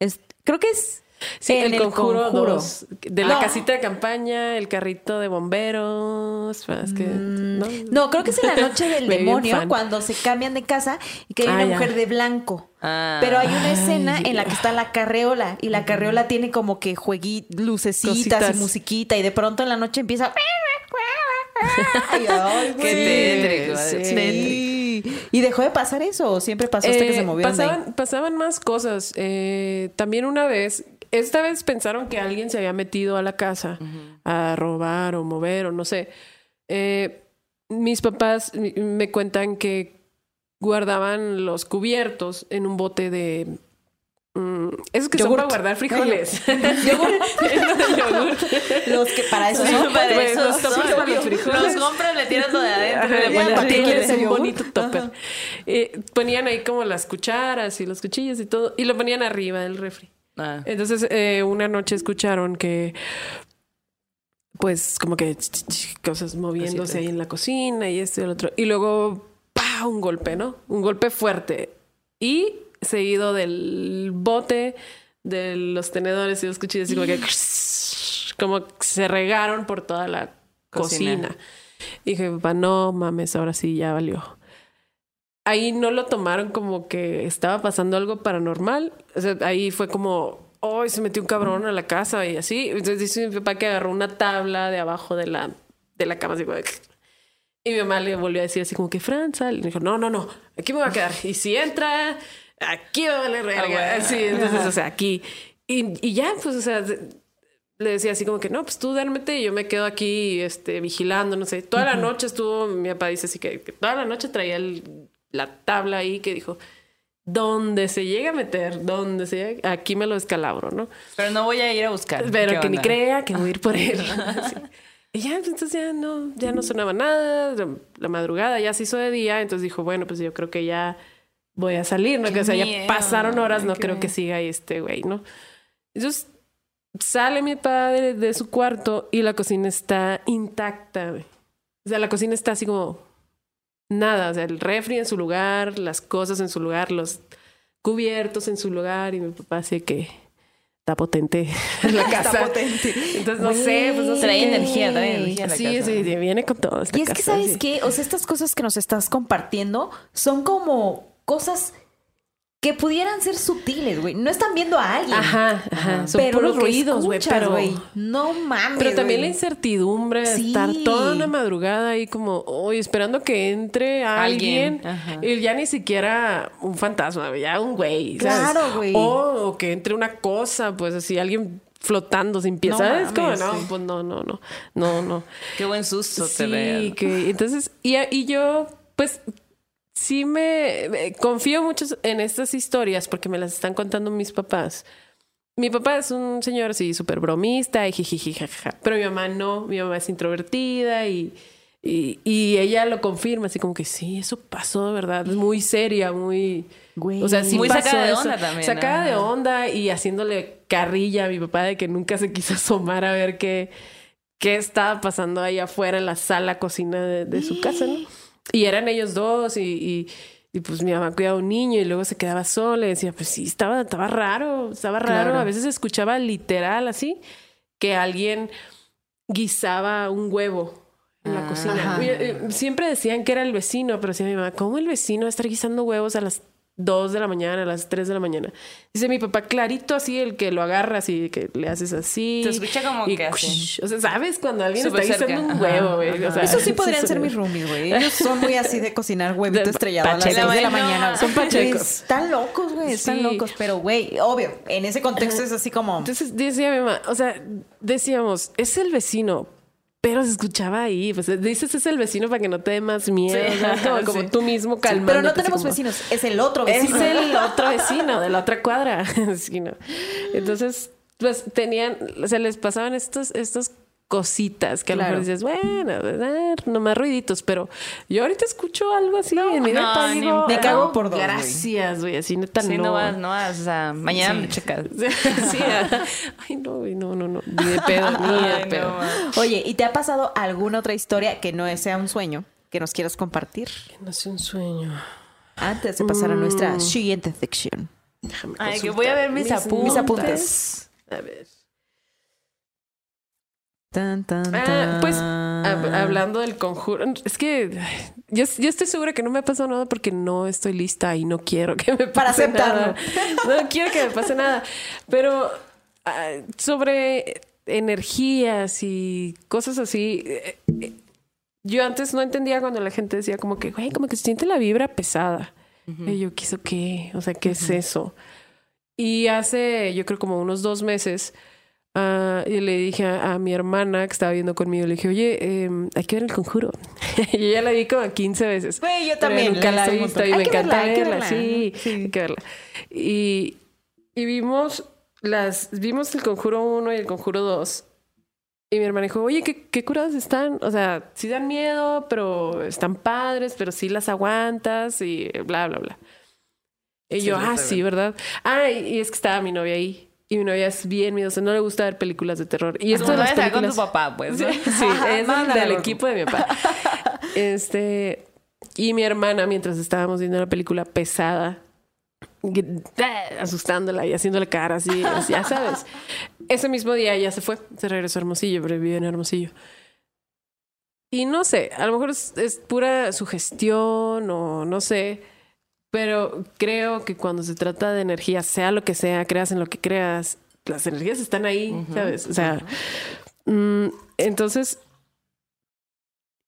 Es, creo que es. Sí, en el, conjuro, dos, de la No. casita de campaña, el carrito de bomberos, es que, ¿no? Mm, No, creo que es en La Noche del Demonio cuando se cambian de casa y que hay Ah, una ya. mujer de blanco. Ah. Pero hay una escena en la que está la carreola y la carreola tiene como que juegui, lucecitas Cositas. y musiquita y de pronto en la noche empieza. Ay, Qué tétrico. sí. ¿Y dejó de pasar eso? ¿O siempre pasó hasta que Eh, se movieron pasaban más cosas. Eh, también una vez, esta vez pensaron que alguien se había metido a la casa a robar o mover o no sé. Eh, mis papás me cuentan que guardaban los cubiertos en un bote de... mm, esos que son Yogurt. para guardar frijoles. Los que para eso son. Para Pues, eso los son. para los frijoles. Los compras, le tiras lo de adentro. Ajá, y le y pones ¿para qué aparte quieres es el un bonito topper. Eh, ponían ahí como las cucharas y los cuchillos y todo, y lo ponían arriba del refri. Ah. Entonces, eh, una noche escucharon que, pues, como que cosas moviéndose ahí en la cocina y esto y el otro. Y luego, ¡pa! Un golpe, ¿no? Un golpe fuerte. Y seguido del bote, de los tenedores y los cuchillos, y como que, como que se regaron por toda la Cocina. cocina. Y dije, papá, no mames, ahora sí ya valió ahí no lo tomaron como que estaba pasando algo paranormal. O sea, ahí fue como, hoy se metió un cabrón a la casa y así. Entonces dice mi papá que agarró una tabla de abajo de la, de la cama. Así como y mi mamá le volvió a decir así como que, Fran, sal. Y me dijo, no, no, no, aquí me voy a quedar. Y si entra, aquí va a valer verga. Ah. Sí, entonces, o sea, aquí. Y, y ya, pues, o sea, le decía así como que no, pues tú duérmete y yo me quedo aquí este, vigilando, no sé. Toda la noche estuvo, mi papá dice así que, que toda la noche traía el- la tabla ahí que dijo, donde se llega a meter, donde se llega, aquí me lo descalabro, ¿no? Pero no voy a ir a buscar. Pero ¿Qué que ni crea que voy a ir por él. Sí. Y ya, pues, entonces ya no, ya no sonaba nada. La, madrugada ya se hizo de día. Entonces dijo, bueno, pues yo creo que ya voy a salir, ¿no? Qué Que, o sea, ya pasaron horas, no creo que siga ahí este güey, ¿no? Entonces sale mi padre de su cuarto y la cocina está intacta, güey. O sea, la cocina está así como nada. O sea, el refri en su lugar, las cosas en su lugar, los cubiertos en su lugar. Y mi papá así que está potente la casa. Está potente. Entonces no sé, pues no sé. Trae energía, trae energía. la Sí, casa. sí, sí, viene con todo. esta Y es que, ¿sabes sí. qué? O sea, estas cosas que nos estás compartiendo son como cosas que pudieran ser sutiles, güey. No están viendo a alguien. Ajá, ajá. Son pero puros ruidos, güey. Pero, güey, no mames. pero también la incertidumbre de Sí. estar toda una madrugada ahí como, hoy esperando que entre alguien. Alguien, ajá. Y ya ni siquiera un fantasma, ya un güey. Claro, güey. O, o que entre una cosa, pues así, alguien flotando sin pies. No ¿Sabes? Como, mames, no, sí. pues no, no, no. No, no. Qué buen susto te Sí, veo. que entonces, y, y yo, pues, sí me, me confío mucho en estas historias porque me las están contando mis papás. Mi papá es un señor así súper bromista y jijiji, jajaja. Pero mi mamá no, mi mamá es introvertida y, y, y ella lo confirma, así como que sí, eso pasó de verdad, es muy seria, muy... Güey. O sea, sí Muy pasó sacada de eso. onda también, Sacada de onda y haciéndole carrilla a mi papá de que nunca se quiso asomar a ver qué, qué estaba pasando ahí afuera en la sala cocina de, de su casa, ¿no? Y eran ellos dos y, y, y, pues mi mamá cuidaba a un niño y luego se quedaba sola y decía, pues sí, estaba, estaba raro, estaba raro. Claro. A veces escuchaba literal así que alguien guisaba un huevo en la Ah, cocina. ajá. Eh, siempre decían que era el vecino, pero decía mi mamá, ¿cómo el vecino va a estar guisando huevos a las 2 de la mañana, a las 3 de la mañana? Dice mi papá, clarito así, el que lo agarras y que le haces así. Se escucha como y que así. O sea, ¿sabes? Cuando alguien está guisando un huevo, güey. O ajá. sea, Eso sí podrían eso- ser mis roomies, güey. Ellos son muy así de cocinar huevito estrellado a las pachecos. 6 de la mañana. son pachecos. Están locos, güey. Están Sí. locos. Pero, güey, obvio, en ese contexto es así como... Entonces decía mi mamá, o sea, decíamos, es el vecino, pero se escuchaba ahí. Pues dices es el vecino para que no te dé más miedo, como, tú mismo calmando. Pero no tenemos vecinos, es el otro vecino. Es el otro vecino de la otra cuadra. No. Entonces, pues tenían, se les pasaban estos, estos cositas que a lo mejor Claro. dices, bueno, eh, nomás ruiditos, pero yo ahorita escucho algo así en mi no, depa ni digo, me "Ah, cago por dos, güey". Gracias, güey, así neta Sí, no. no. vas, no vas. O sea, mañana me checas. sí, ah, ay, no, güey, no, no, no, ni de pedo, ni de Ay, no, pedo. Oye, ¿y te ha pasado alguna otra historia que no sea un sueño que nos quieras compartir? No sé un sueño. Antes de pasar a nuestra siguiente sección. Déjame Ay, que voy a ver mis apuntes. Mis apuntes. A ver. Tan, tan, Ah, pues hab- hablando del conjuro, es que yo estoy segura que no me ha pasado nada porque no estoy lista y no quiero que me pase Para aceptarlo. nada. No quiero que me pase nada. Pero ah, sobre energías y cosas así, eh, eh, yo antes no entendía cuando la gente decía como que, güey, como que se siente la vibra pesada. Y yo, ¿qué eso qué? O sea, ¿qué es eso? Y hace, yo creo como unos dos meses, ah, y le dije a, a mi hermana que estaba viendo conmigo, le dije, oye, em, hay que ver el conjuro. y yo ya la vi como 15 veces. Güey, yo también. nunca la he he visto y me encanta verla, verla. verla. Sí, Sí. hay que verla. Y, y vimos las, vimos el conjuro 1 y el conjuro 2. Y mi hermana dijo, oye, ¿qué, qué curadas están? O sea, sí dan miedo, pero están padres, pero sí las aguantas y bla, bla, bla. Y Sí, yo, ah, sí, ¿verdad? Ah, y, y es que estaba mi novia ahí. Y mi novia es bien miedosa, no le gusta ver películas de terror. Y esto No de las vayas a estar con tu películas... papá, pues. ¿no? Sí, sí, es del equipo de mi papá. Este, y mi hermana, mientras estábamos viendo una película pesada, ah, asustándola y haciéndole caras y ya sabes. Ese mismo día ya se fue, se regresó a Hermosillo, pero vive en Hermosillo. Y no sé, a lo mejor es, es pura sugestión o no sé, pero creo que cuando se trata de energía, sea lo que sea, creas en lo que creas, las energías están ahí, ¿sabes? O sea, mm, entonces,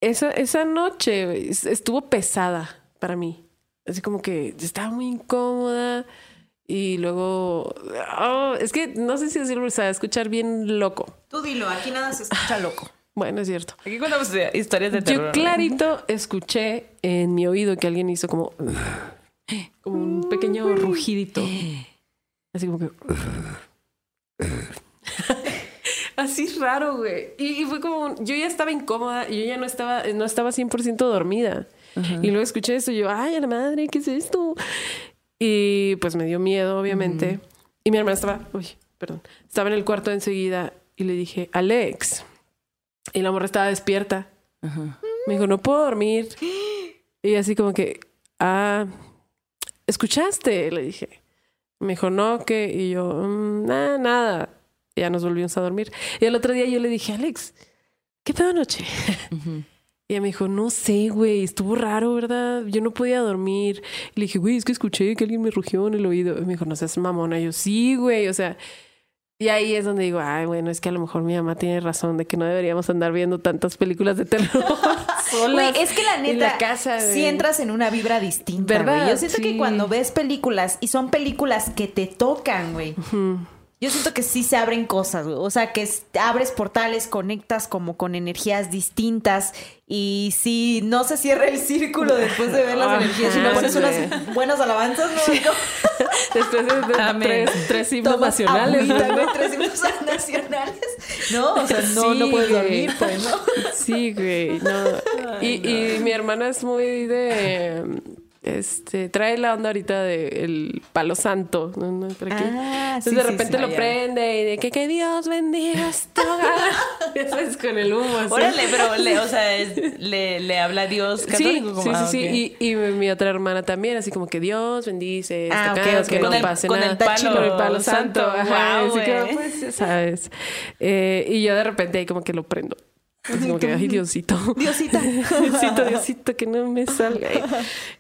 esa, esa noche estuvo pesada para mí. Así como que estaba muy incómoda y luego, oh, es que no sé si decirlo, o sea, escuchar bien loco. Tú dilo, aquí nada se escucha loco. Bueno, es cierto. Aquí contamos historias de terror. Yo clarito escuché en mi oído que alguien hizo como, como un pequeño rugidito. Así como que... Así raro, güey. Y, y fue como, yo ya estaba incómoda y yo ya no estaba, no estaba 100% dormida. Y luego escuché esto y yo, ay, a la madre, ¿qué es esto? Y pues me dio miedo, obviamente. Y mi hermana estaba, uy, perdón, estaba en el cuarto enseguida y le dije, Alex. Y la morra estaba despierta. Me dijo, no puedo dormir. Y así como que, ah, ¿escuchaste? Le dije. Me dijo, no, ¿qué? Y yo, "Mm, nada, nada. Y ya nos volvimos a dormir. Y el otro día yo le dije, Alex, ¿qué pedo anoche? Y ella me dijo, no sé, güey, estuvo raro, ¿verdad? Yo no podía dormir. Y le dije, güey, es que escuché que alguien me rugió en el oído. Y me dijo, no seas mamona. Y yo, sí, güey, o sea... Y ahí es donde digo, ay, bueno, es que a lo mejor mi mamá tiene razón de que no deberíamos andar viendo tantas películas de terror solas. Es que la en neta, la casa, si güey. entras en una vibra distinta, ¿Verdad? güey. Yo siento que cuando ves películas y son películas que te tocan, güey. Yo siento que sí se abren cosas, güey. O sea, que es- abres portales, conectas como con energías distintas y si no se cierra el círculo después de ver las Ajá, energías y no pones unas buenas alabanzas, ¿no? Después de, tres, tres himnos Tomas nacionales. agüita, ¿no? güey, tres himnos nacionales. No, o sea, no, Sí, no puedes güey. dormir, pues, ¿no? Sí, güey. No. Y, y mi hermana es muy de. Este, trae la onda ahorita de el palo santo. ¿no? ¿No? ¿Por aquí? Ah, Entonces sí, de sí, repente sí. lo prende y de que, que Dios bendiga hogar. Eso es con el humo. así. Órale, pero, le, o sea, es- le, le habla a Dios Sí, católico. sí, como, sí, ah, sí. Y, y mi otra hermana también, así como que Dios bendice esta Ah, que Con no el- pase con nada. el palo Con el palo santo. santo. Ajá, así que, güey. pues, sabes. Eh, y yo de repente ahí como que lo prendo. Así como que, ay, Diosito. Diosita. Diosito, Diosito, que no me salga.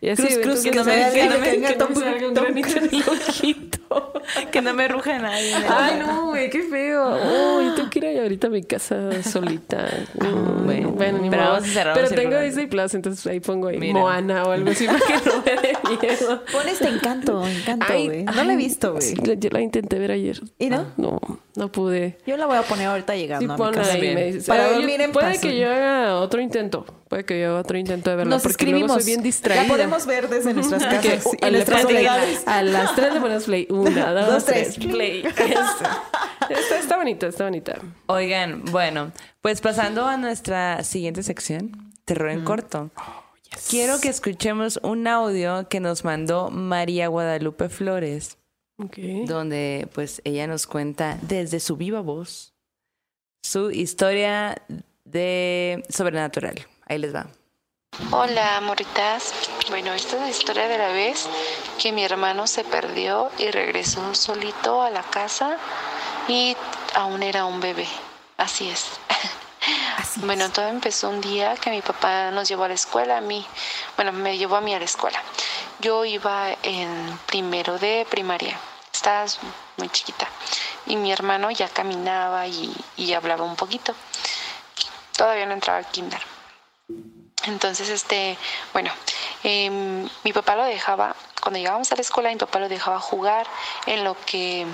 Y así, Cruz, que no me- que no me- que no me tom- salga un tom- granito en el ojito. Que no me ruja nadie. Ay, no, güey, qué feo. Oh, yo tengo que ir ahorita a mi casa solita. Mm, bueno. bueno, ni Pero modo. vamos a cerrar Pero tengo. Disney Plus, entonces ahí pongo ahí Mira. Moana o algo así para que no me dé miedo. Pon este encanto, encanto, Ay, güey. No la he visto, güey. yo la intenté ver ayer. ¿Y no? No, no pude. Yo la voy a poner ahorita llegando Sí, a mi ponla casa. ahí. Me dices. Para dormir en Puede paz, que yo haga otro intento. Puede que yo haga otro intento de verla. Nos porque luego escribimos. soy bien distraída. La podemos ver desde nuestras casas. uh, en le nuestras. A las tres le ponemos play. Una, dos, Dos, tres. tres. Play. Eso. Está, está bonita, está bonita. Oigan, bueno, pues pasando a nuestra siguiente sección, terror en corto. Quiero que escuchemos un audio que nos mandó María Guadalupe Flores, Ok. donde pues ella nos cuenta desde su viva voz su historia de sobrenatural. Ahí les va. Hola, amoritas. Bueno, esta es la historia de la vez que mi hermano se perdió y regresó solito a la casa y aún era un bebé. Así es. bueno, todo empezó un día que mi papá nos llevó a la escuela, a mí, bueno, me llevó a mí a la escuela. Yo iba en primero de primaria, estaba muy chiquita, y mi hermano ya caminaba y, y hablaba un poquito. Todavía no entraba al kinder. Entonces, este, bueno, em, mi papá lo dejaba, cuando llegábamos a la escuela, mi papá lo dejaba jugar en lo que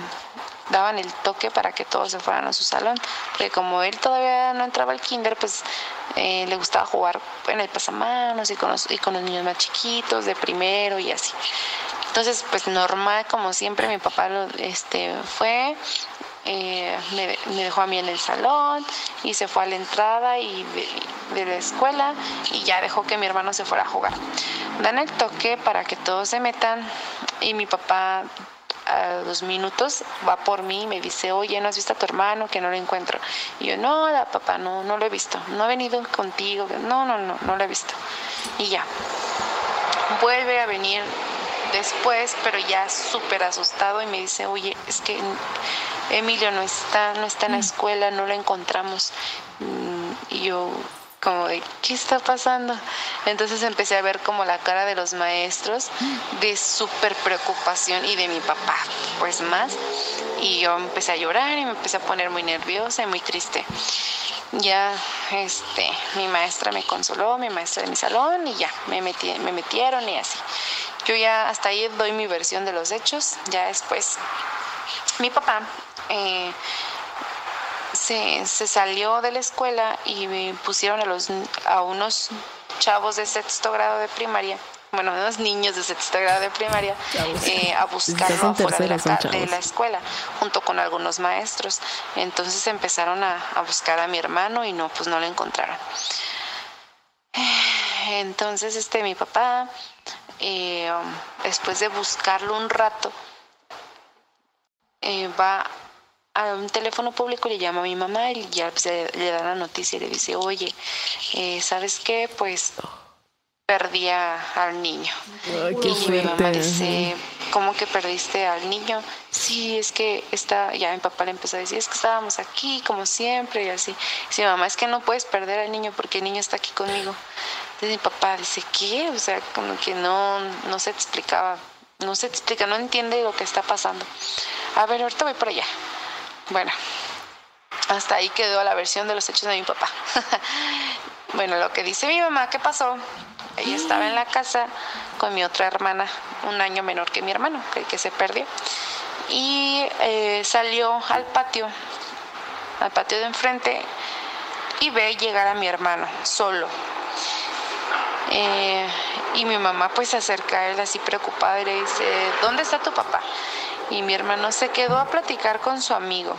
daban el toque para que todos se fueran a su salón. Porque como él todavía no entraba al kinder, pues eh, le gustaba jugar en el pasamanos y con, los, y con los niños más chiquitos, de primero y así. Entonces, pues normal, como siempre, mi papá lo, este, fue, eh, me, me dejó a mí en el salón y se fue a la entrada y de, de la escuela y ya dejó que mi hermano se fuera a jugar. Dan el toque para que todos se metan y mi papá a dos minutos va por mí y me dice, oye, ¿no has visto a tu hermano? Que no lo encuentro. Y yo, no, la papá, no, no lo he visto. No ha venido contigo. No, no, no, no lo he visto. Y ya. Vuelve a venir después, pero ya súper asustado y me dice, oye, es que Emilio no está, no está en la escuela, no lo encontramos. Mm, Y yo como de, ¿qué está pasando? Entonces empecé a ver como la cara de los maestros de súper preocupación y de mi papá, pues más. Y yo empecé a llorar y me empecé a poner muy nerviosa y muy triste. Ya, este, mi maestra me consoló, mi maestra de mi salón y ya, me, metí, me metieron y así. Yo ya hasta ahí doy mi versión de los hechos. Ya después, mi papá eh, se, se salió de la escuela y me pusieron a, los, a unos chavos de sexto grado de primaria, bueno, unos niños de sexto grado de primaria, eh, a buscarlo afuera de la, de escuela, junto con algunos maestros. Entonces empezaron a, a buscar a mi hermano y no, pues no lo encontraron. Entonces, este, mi papá, eh, um, después de buscarlo un rato, eh, va a un teléfono público, le llama a mi mamá y ya pues, le, le da la noticia y le dice, oye, eh, ¿sabes qué? Pues perdí a- al niño. Ay, qué y mi mamá dice, ¿cómo que perdiste al niño? Sí, es que está, ya mi papá le empezó a decir, es que estábamos aquí como siempre y así. Dice, mi mamá, es que no puedes perder al niño porque el niño está aquí conmigo. Entonces mi papá dice, ¿qué? O sea, como que no, no se explicaba, no se explica, no entiende lo que está pasando. A ver, ahorita voy para allá. Bueno, hasta ahí quedó la versión de los hechos de mi papá. bueno, lo que dice mi mamá, ¿qué pasó? Ella estaba en la casa con mi otra hermana, un año menor que mi hermano, el que se perdió. Y eh, salió al patio, al patio de enfrente, y ve llegar a mi hermano solo. Eh, y mi mamá pues se acerca a él así preocupada y le dice, ¿dónde está tu papá? Y mi hermano se quedó a platicar con su amigo.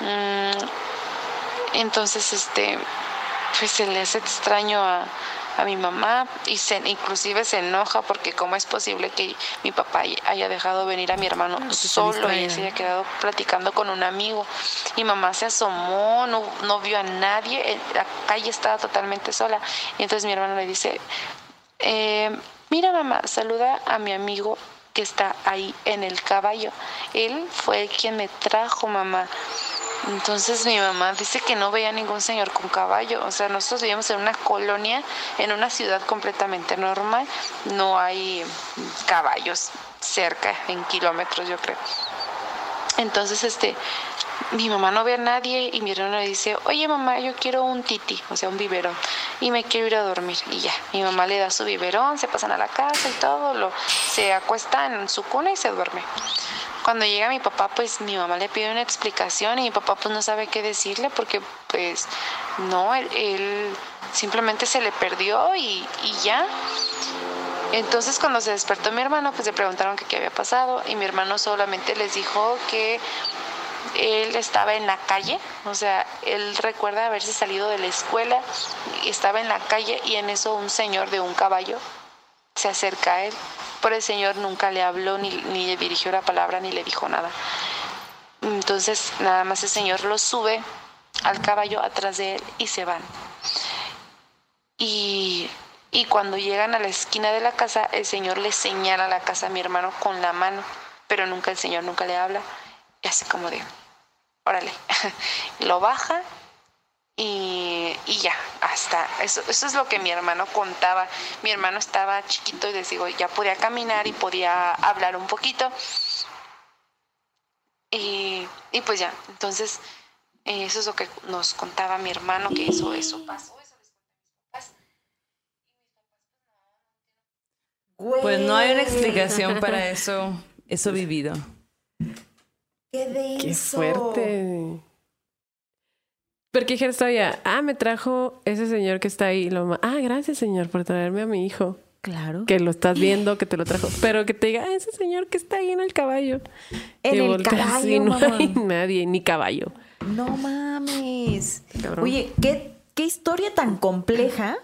Mm, entonces, este, pues se le hace extraño a, a mi mamá y se, inclusive se enoja porque cómo es posible que mi papá haya dejado venir a mi hermano pues, solo y se haya quedado platicando con un amigo. Mi mamá se asomó, no, no vio a nadie, eh, la calle estaba totalmente sola. Y entonces mi hermano le dice, eh, mira mamá, saluda a mi amigo que está ahí en el caballo. Él fue el quien me trajo, mamá. Entonces mi mamá dice que no veía ningún señor con caballo. O sea, nosotros vivíamos en una colonia, en una ciudad completamente normal. No hay caballos cerca, en kilómetros, yo creo. Entonces, este, mi mamá no ve a nadie y mi hermano le dice, oye mamá, yo quiero un titi, o sea, un biberón, y me quiero ir a dormir. Y ya, mi mamá le da su biberón, se pasan a la casa y todo, lo, se acuesta en su cuna y se duerme. Cuando llega mi papá, pues mi mamá le pide una explicación y mi papá pues no sabe qué decirle porque pues no, él, él simplemente se le perdió y, y ya. Entonces cuando se despertó mi hermano, pues le preguntaron qué había pasado y mi hermano solamente les dijo que él estaba en la calle, o sea, él recuerda haberse salido de la escuela, estaba en la calle y en eso un señor de un caballo se acerca a él. Pero el señor nunca le habló, ni, ni le dirigió la palabra, ni le dijo nada. Entonces, nada más el señor lo sube al caballo atrás de él y se van. Y, y cuando llegan a la esquina de la casa, el señor le señala la casa a mi hermano con la mano, pero nunca el señor nunca le habla. Y así como de, órale, lo baja y, y ya, hasta eso, eso es lo que mi hermano contaba. Mi hermano estaba chiquito y les digo, ya podía caminar y podía hablar un poquito. Y, y pues ya, entonces eh, eso es lo que nos contaba mi hermano, que eso, eso pasó. Eso les conté a mis papás. Pues no hay una explicación para eso, eso vivido. ¡Qué denso! Qué fuerte. Porque dijeras todavía, ah, me trajo ese señor que está ahí. Lo ah, gracias, señor, por traerme a mi hijo. Claro. Que lo estás viendo, que te lo trajo. Pero que te diga, ah, ese señor que está ahí en el caballo. En Y el volteas caballo, y no mamá. hay nadie, ni caballo. No mames. Cabrón. Oye, ¿qué, qué historia tan compleja.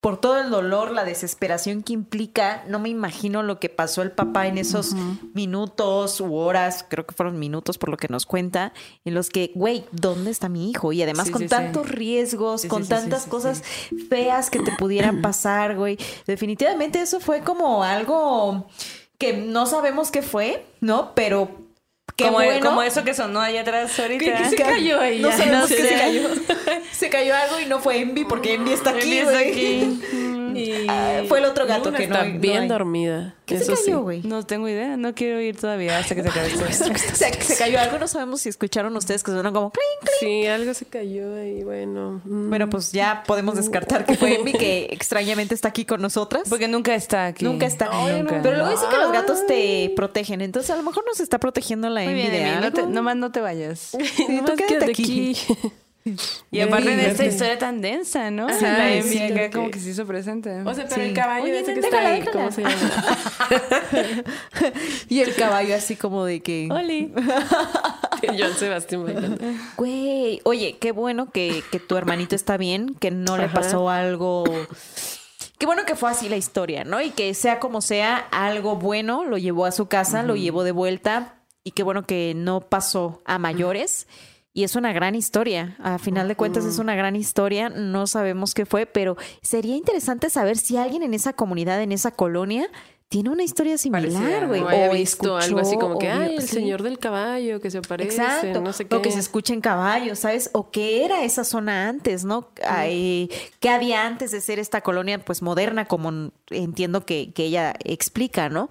Por todo el dolor, la desesperación que implica, no me imagino lo que pasó el papá en esos minutos u horas, creo que fueron minutos por lo que nos cuenta, en los que, güey, ¿dónde está mi hijo? Y además Sí, con sí, sí. tantos riesgos, con tantas cosas feas que te pudieran pasar, güey. Definitivamente eso fue como algo que no sabemos qué fue, ¿no? Pero qué como, bueno. como eso que sonó allá atrás ahorita. ¿Qué- qué se cayó ahí? No sabemos no qué sé. se cayó. Se cayó algo y no fue Envy porque Envy está aquí, Envy está aquí. Y fue el otro gato Luna que no, está no bien hay. dormida. ¿Qué eso se cayó, güey? No tengo idea, no quiero ir todavía hasta que se acabe. Se, se cayó algo, no sabemos si escucharon ustedes que suenan como clink, clink. Sí, algo se cayó ahí, bueno. mm. Bueno, pues ya podemos descartar que fue Envy que extrañamente está aquí con nosotras. Porque nunca está aquí. Nunca está. Nunca. Pero luego dicen que los gatos te protegen. Entonces, a lo mejor nos está protegiendo la Emi, no te, nomás no te vayas. Sí, tú Nomás quédate quédate aquí. Y aparte de esta historia tan densa, ¿no? Ajá, la Emi sí, acá que- como que se hizo presente. O sea, pero Sí. el caballo Oye, ese que déjala, está ahí, ¿cómo se llama? Y el caballo así como de que... Oli. Joan Sebastián bailando. Güey, oye, qué bueno que, que tu hermanito está bien, que no le Ajá. pasó algo. Qué bueno que fue así la historia, ¿no? Y que sea como sea, algo bueno lo llevó a su casa, lo llevó de vuelta. Y qué bueno que no pasó a mayores. Y es una gran historia. A final de cuentas es una gran historia. No sabemos qué fue, pero sería interesante saber si alguien en esa comunidad, en esa colonia, tiene una historia similar, güey. O visto algo así escuchó, como que, o ay, el sí. señor del caballo que se aparece, Exacto. no sé qué. O que se escucha en caballos, ¿sabes? O qué era esa zona antes, ¿no? Ay, ¿Qué había antes de ser esta colonia, pues, moderna, como entiendo que, que ella explica, ¿no?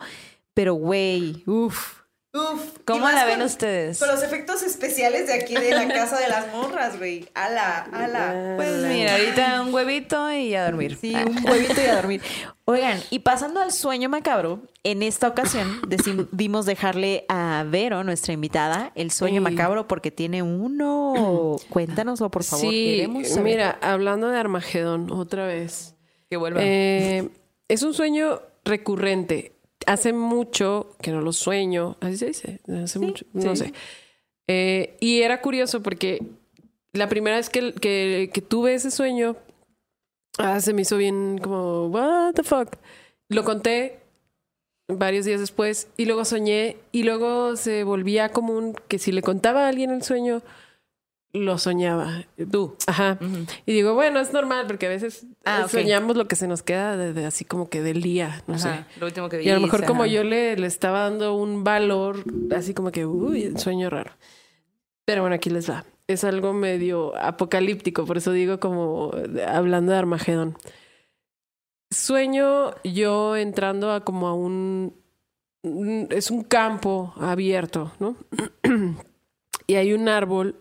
Pero, güey, uff. Uf. ¿Cómo la ven ustedes? los efectos especiales de aquí de la casa de las morras, güey. Ala, ala. Pues mira, ahorita un huevito y a dormir. Sí, un huevito y a dormir. Oigan, y pasando al sueño macabro, en esta ocasión decidimos dejarle a Vero, nuestra invitada, el sueño macabro porque tiene uno. Cuéntanoslo, por favor. Sí, mira, hablando de Armagedón, otra vez. Que vuelva. Eh, es un sueño recurrente. Hace mucho que no lo sueño. Así se dice. Hace mucho. No sí. sé. Eh, y era curioso porque la primera vez que, que, que tuve ese sueño, ah, se me hizo bien como, what the fuck. Lo conté varios días después y luego soñé y luego se volvía común que si le contaba a alguien el sueño, lo soñaba. Tú. Ajá. Y digo, bueno, es normal porque a veces Ah, eh, soñamos lo que se nos queda de, de así como que del día, no sé. Lo último que Y a lo mejor como yo le, le estaba dando un valor, así como que, uy, sueño raro. Pero bueno, aquí les va. Es algo medio apocalíptico, por eso digo como hablando de Armagedón. Sueño yo entrando a como a un... un- Es un campo abierto, ¿no? y hay un árbol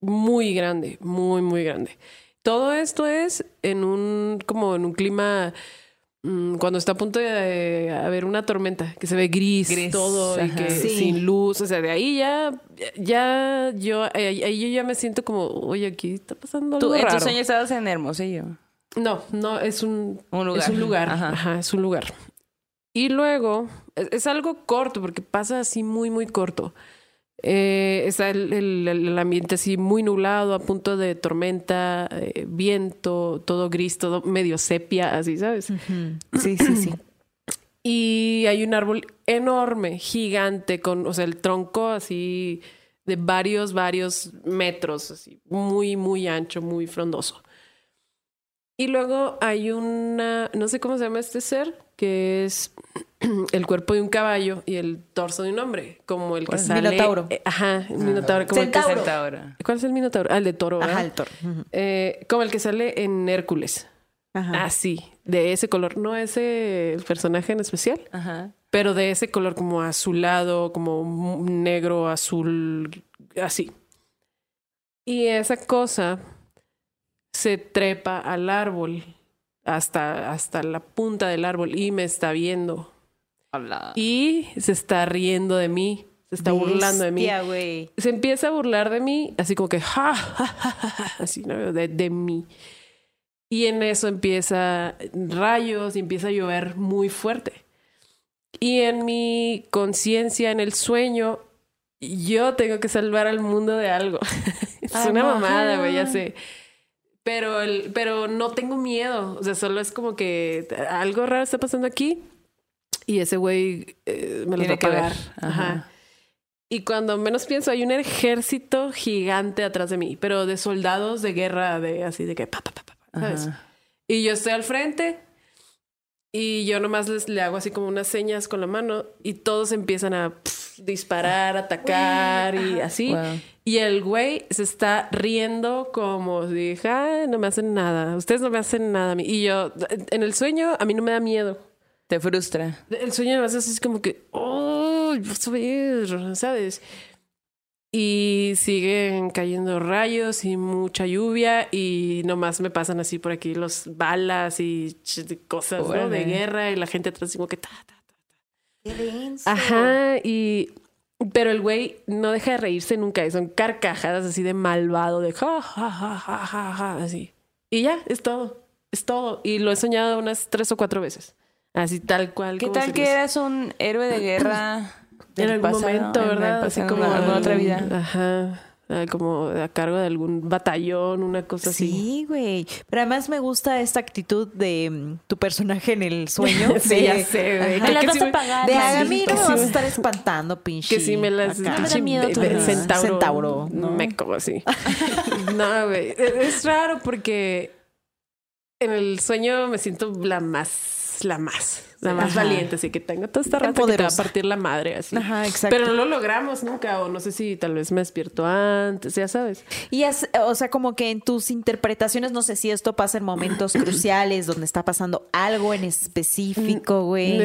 muy grande, muy, muy grande. Todo esto es en un, como en un clima, mm, cuando está a punto de haber una tormenta, que se ve gris, Gris, todo y ajá. que Sí. sin luz, o sea, de ahí ya, ya yo, ahí ahí yo ya me siento como, oye, aquí está pasando algo Tú, en raro. tu sueño estabas en Hermosillo. No, no, es un, Un lugar. Es un lugar. Ajá. Ajá. es un lugar. Y luego, es, es algo corto, porque pasa así muy, muy corto. Eh, está el, el- el ambiente así muy nublado, a punto de tormenta, eh, viento, todo gris, todo medio sepia, así, ¿sabes? Sí, sí, sí. Y hay un árbol enorme, gigante, con, o sea, el tronco así de varios, varios metros, así, muy, muy ancho, muy frondoso. Y luego hay una, no sé cómo se llama este ser, que es el cuerpo de un caballo y el torso de un hombre, como el que Pues, sale. Minotauro. eh, ajá, el minotauro. Como el que. ¿Cuál es el minotauro? Ah, el de toro. ¿verdad? Ajá, el toro. Eh, como el que sale en Hércules. Ajá. Así, de ese color, no ese personaje en especial, Ajá. pero de ese color como azulado, como negro, azul, así. Y esa cosa se trepa al árbol hasta, hasta la punta del árbol y me está viendo. Hola. Y se está riendo de mí, se está burlando de mí. Bestia, güey. Se empieza a burlar de mí, así como que, ja, ja, ja, ja, ja, así, ¿no? De, de mí. Y en eso empieza rayos y empieza a llover muy fuerte. Y en mi conciencia, en el sueño, yo tengo que salvar al mundo de algo. es una mamada, güey, ya sé. Pero, el, pero no tengo miedo. O sea, solo es como que algo raro está pasando aquí. Y ese güey eh, me lo va Tiene a pagar. Ajá. Ajá. Y cuando menos pienso, hay un ejército gigante atrás de mí, pero de soldados de guerra, de así de que pa, pa, pa, pa, ¿sabes? Y yo estoy al frente y yo nomás les, le hago así como unas señas con la mano y todos empiezan a disparar, atacar y así. Wow. Y el güey se está riendo como si dije, "Ah, no me hacen nada, ustedes no me hacen nada a mí. Y yo, en el sueño, a mí no me da miedo. Te frustra. El sueño me hace así como que, oh, vas a ver, ¿sabes? Y siguen cayendo rayos y mucha lluvia y nomás me pasan así por aquí los balas y cosas, ¿no? De guerra y la gente atrás como que ta, ta, ta. Qué denso. Ajá, y... Pero el güey no deja de reírse nunca y son carcajadas así de malvado, de ja, ja, ja, ja, ja, ja, así. Y ya, es todo, es todo. Y lo he soñado unas tres o cuatro veces. Así tal cual. ¿Qué como tal que eras un héroe de guerra en algún pasado? momento, ¿verdad? pasado, Así como en alguna otra vida. Ajá. Como a cargo de algún batallón, una cosa así. Sí, güey. Pero además me gusta esta actitud de mm, tu personaje en el sueño. Sí, de- ya sé, güey. Que- que me- pagar. De a mí no me vas a estar espantando, pinche. Que si me las... No me da miedo de- de centauro. Centauro, ¿no? Me como así. no, güey. Es raro porque en el sueño me siento la más, la más, la más Ajá. valiente. Así que tengo toda esta raza que te va a partir la madre así. Ajá, exacto. Pero no lo logramos nunca. O no sé si tal vez me despierto antes, ya sabes. Y es, o sea, como que en tus interpretaciones, no sé si esto pasa en momentos cruciales donde está pasando algo en específico, güey.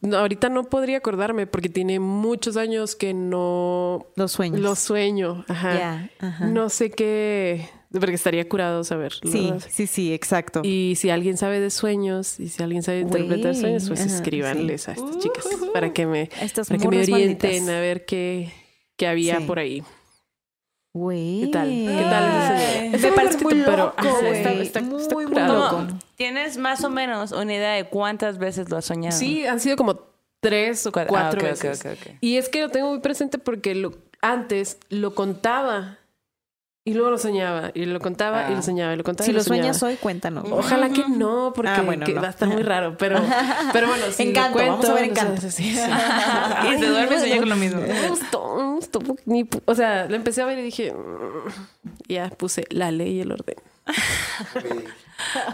No, ahorita no podría acordarme porque tiene muchos años que no Los sueños. lo sueño. Ajá. Ya, ajá. No sé qué. Porque estaría curado saber. la Sí, verdad. sí, sí, exacto. Y si alguien sabe de sueños y si alguien sabe interpretar sueños, pues ajá, escríbanles a estas chicas para que me, Estas para que me orienten malditas. a ver qué, qué había Sí. por ahí. Güey. ¿Qué tal? ¿Qué tal ese muy parece muy pero, loco, güey. está- está- muy, está muy curado. loco. ¿Cómo? ¿Tienes más o menos una idea de cuántas veces lo has soñado? Sí, han sido como tres o cuatro ah, ok, veces. Y es que lo tengo muy presente porque lo, antes lo contaba y luego lo soñaba y lo contaba y Ah. lo soñaba y lo contaba Si y lo lo hoy, cuéntanos. Ojalá que no, porque Ah, bueno, que no. va a estar muy raro. Pero, pero bueno, si Encanto, lo cuento, vamos a ver no sé, Encanto. sí, sí. Y te duermes y sueñas con lo mismo. Me gustó, me gustó. Ni pu- o sea, lo empecé a ver y dije, "Mm". ya puse la ley y el orden.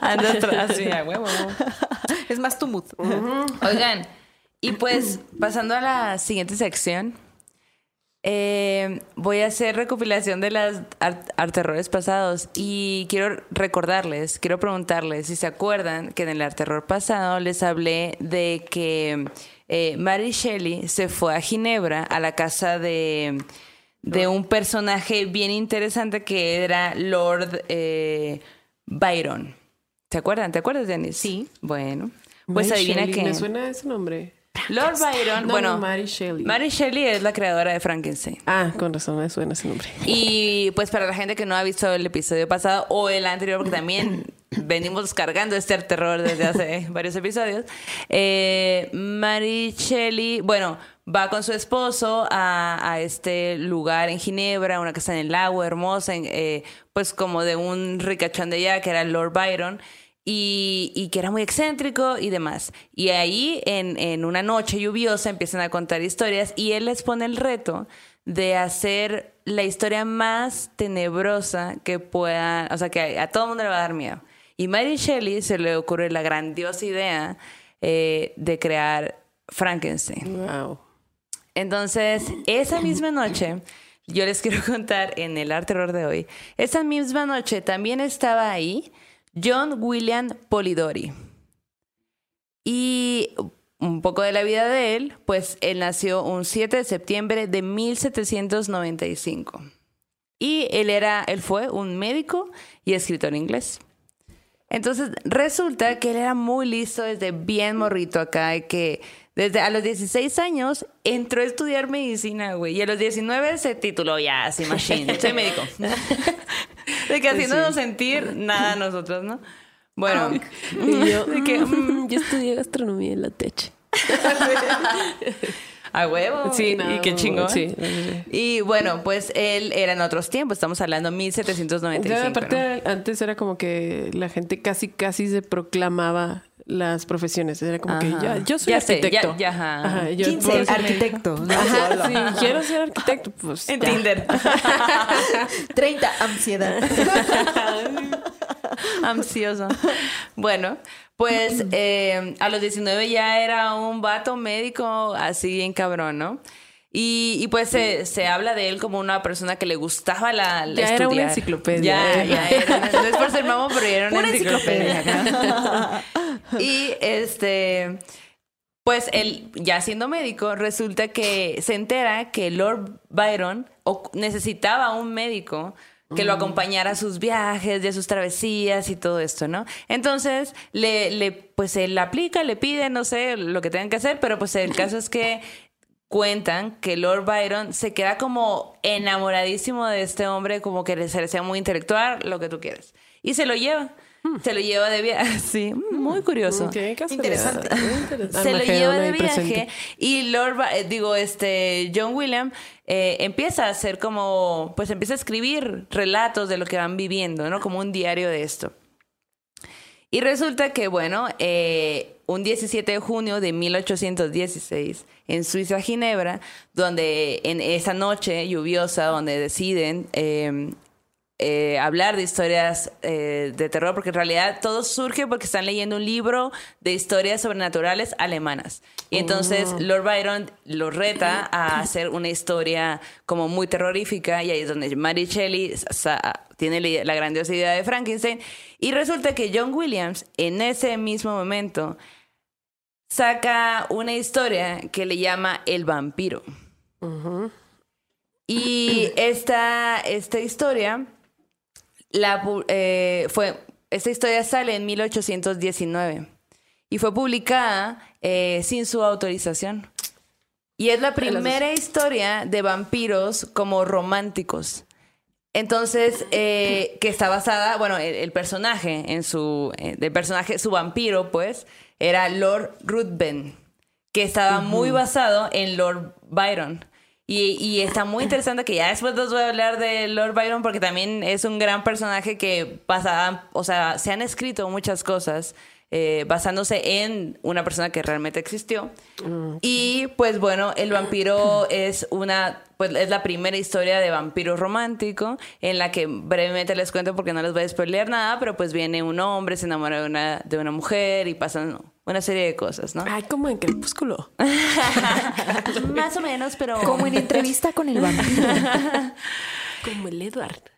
Así, a huevo. Es más tu mood. Oigan, y pues pasando a la siguiente sección, eh, voy a hacer recopilación de las ar- arterrores pasados y quiero recordarles, quiero preguntarles si se acuerdan que en el arterror pasado les hablé de que eh, Mary Shelley se fue a Ginebra a la casa de, de un personaje bien interesante que era Lord eh, Byron. ¿Se acuerdan? ¿Te acuerdas, Dennis? Sí. Bueno, pues Mary adivina Shelley, que... Me suena ese nombre. Lord Byron, No, bueno, no, Mary Shelley. Mary Shelley es la creadora de Frankenstein. Ah, con razón me suena ese nombre. Y pues para la gente que no ha visto el episodio pasado o el anterior, porque también venimos cargando este terror desde hace varios episodios. Eh, Mary Shelley, bueno, va con su esposo a, a, este lugar en Ginebra, una casa en el lago hermosa, en, eh, pues como de un ricachón de allá que era Lord Byron. Y, y, que era muy excéntrico y demás. Y ahí, en, en una noche lluviosa, empiezan a contar historias y él les pone el reto de hacer la historia más tenebrosa que pueda, o sea, que a, a todo el mundo le va a dar miedo. Y Mary Shelley se le ocurre la grandiosa idea eh, de crear Frankenstein. Wow. Entonces, esa misma noche, yo les quiero contar en el arte terror de hoy, esa misma noche también estaba ahí John William Polidori. Y un poco de la vida de él, pues él nació un 7 de septiembre de 1795. Y él era, él fue un médico y escritor inglés. Entonces, resulta que él era muy listo desde bien morrito acá, que desde a los 16 años entró a estudiar medicina, güey, y a los 19 se tituló ya así machine, soy médico. de que haciéndonos sentir nada a nosotros, ¿no? Bueno, y yo, de que, mm, yo estudié gastronomía en la TECH. A huevo. Sí, no, y qué chingón. Sí. Y bueno, pues él era en otros tiempos, estamos hablando 1795. Ya, aparte, ¿no? antes era como que la gente casi, casi se proclamaba las profesiones. Era como Ajá. que ya, yo soy Ya sé, arquitecto. ya- ya, ajá. Ajá, yo 15, puedo ser- arquitecto. ¿no? Ajá, sí, quiero ser arquitecto, pues. En ya. Tinder. 30, ansiedad. Ansioso. Bueno, pues eh, a los 19 ya era un vato médico así en cabrón, ¿no? Y, y pues se, se habla de él como una persona que le gustaba la, la Ya era una estudiar. enciclopedia. Ya, ya era. No es por ser mamo, pero ya era una enciclopedia. acá. y este... Pues él, ya siendo médico, resulta que se entera que Lord Byron necesitaba un médico que lo acompañara a sus viajes, a sus travesías y todo esto, ¿no? Entonces, le, le, pues él aplica, le pide, no sé, lo que tengan que hacer, pero pues el caso es que cuentan que Lord Byron se queda como enamoradísimo de este hombre, como que se le sea muy intelectual, lo que tú quieres. Y se lo lleva. Se lo lleva de viaje. Sí, muy curioso casualidad. Interesante. Interesante. se lo lleva de viaje presente. y Lord, eh, digo, este, John William eh, empieza a hacer como, pues empieza a escribir relatos de lo que van viviendo, ¿no? Como un diario de esto. Y resulta que, bueno, eh, un 17 de junio de 1816, en Suiza, Ginebra, donde en esa noche lluviosa, donde deciden eh, eh, hablar de historias eh, de terror, porque en realidad todo surge porque están leyendo un libro de historias sobrenaturales alemanas. Y entonces Lord Byron lo reta a hacer una historia como muy terrorífica, y ahí es donde Mary Shelley tiene la grandiosa idea de Frankenstein. Y resulta que John Williams, en ese mismo momento, saca una historia que le llama El vampiro. Y esta, esta historia la, eh, fue, esta historia sale en 1819 y fue publicada eh, sin su autorización. Y es la primera historia de vampiros como románticos. Entonces, eh, que está basada, bueno, el, el personaje en su, del personaje, su vampiro, pues, era Lord Ruthven, que estaba muy basado en Lord Byron. Y, y está muy interesante que ya después les voy a hablar de Lord Byron porque también es un gran personaje que pasaba, o sea, se han escrito muchas cosas eh, basándose en una persona que realmente existió. Y pues bueno, el vampiro es una, pues es la primera historia de vampiro romántico en la que brevemente les cuento porque no les voy a spoilear nada, pero pues viene un hombre, se enamora de una, de una mujer y pasan una serie de cosas, ¿no? Ay, como en Crepúsculo. Más o menos, pero... Como en entrevista con el vampiro. Como el Edward.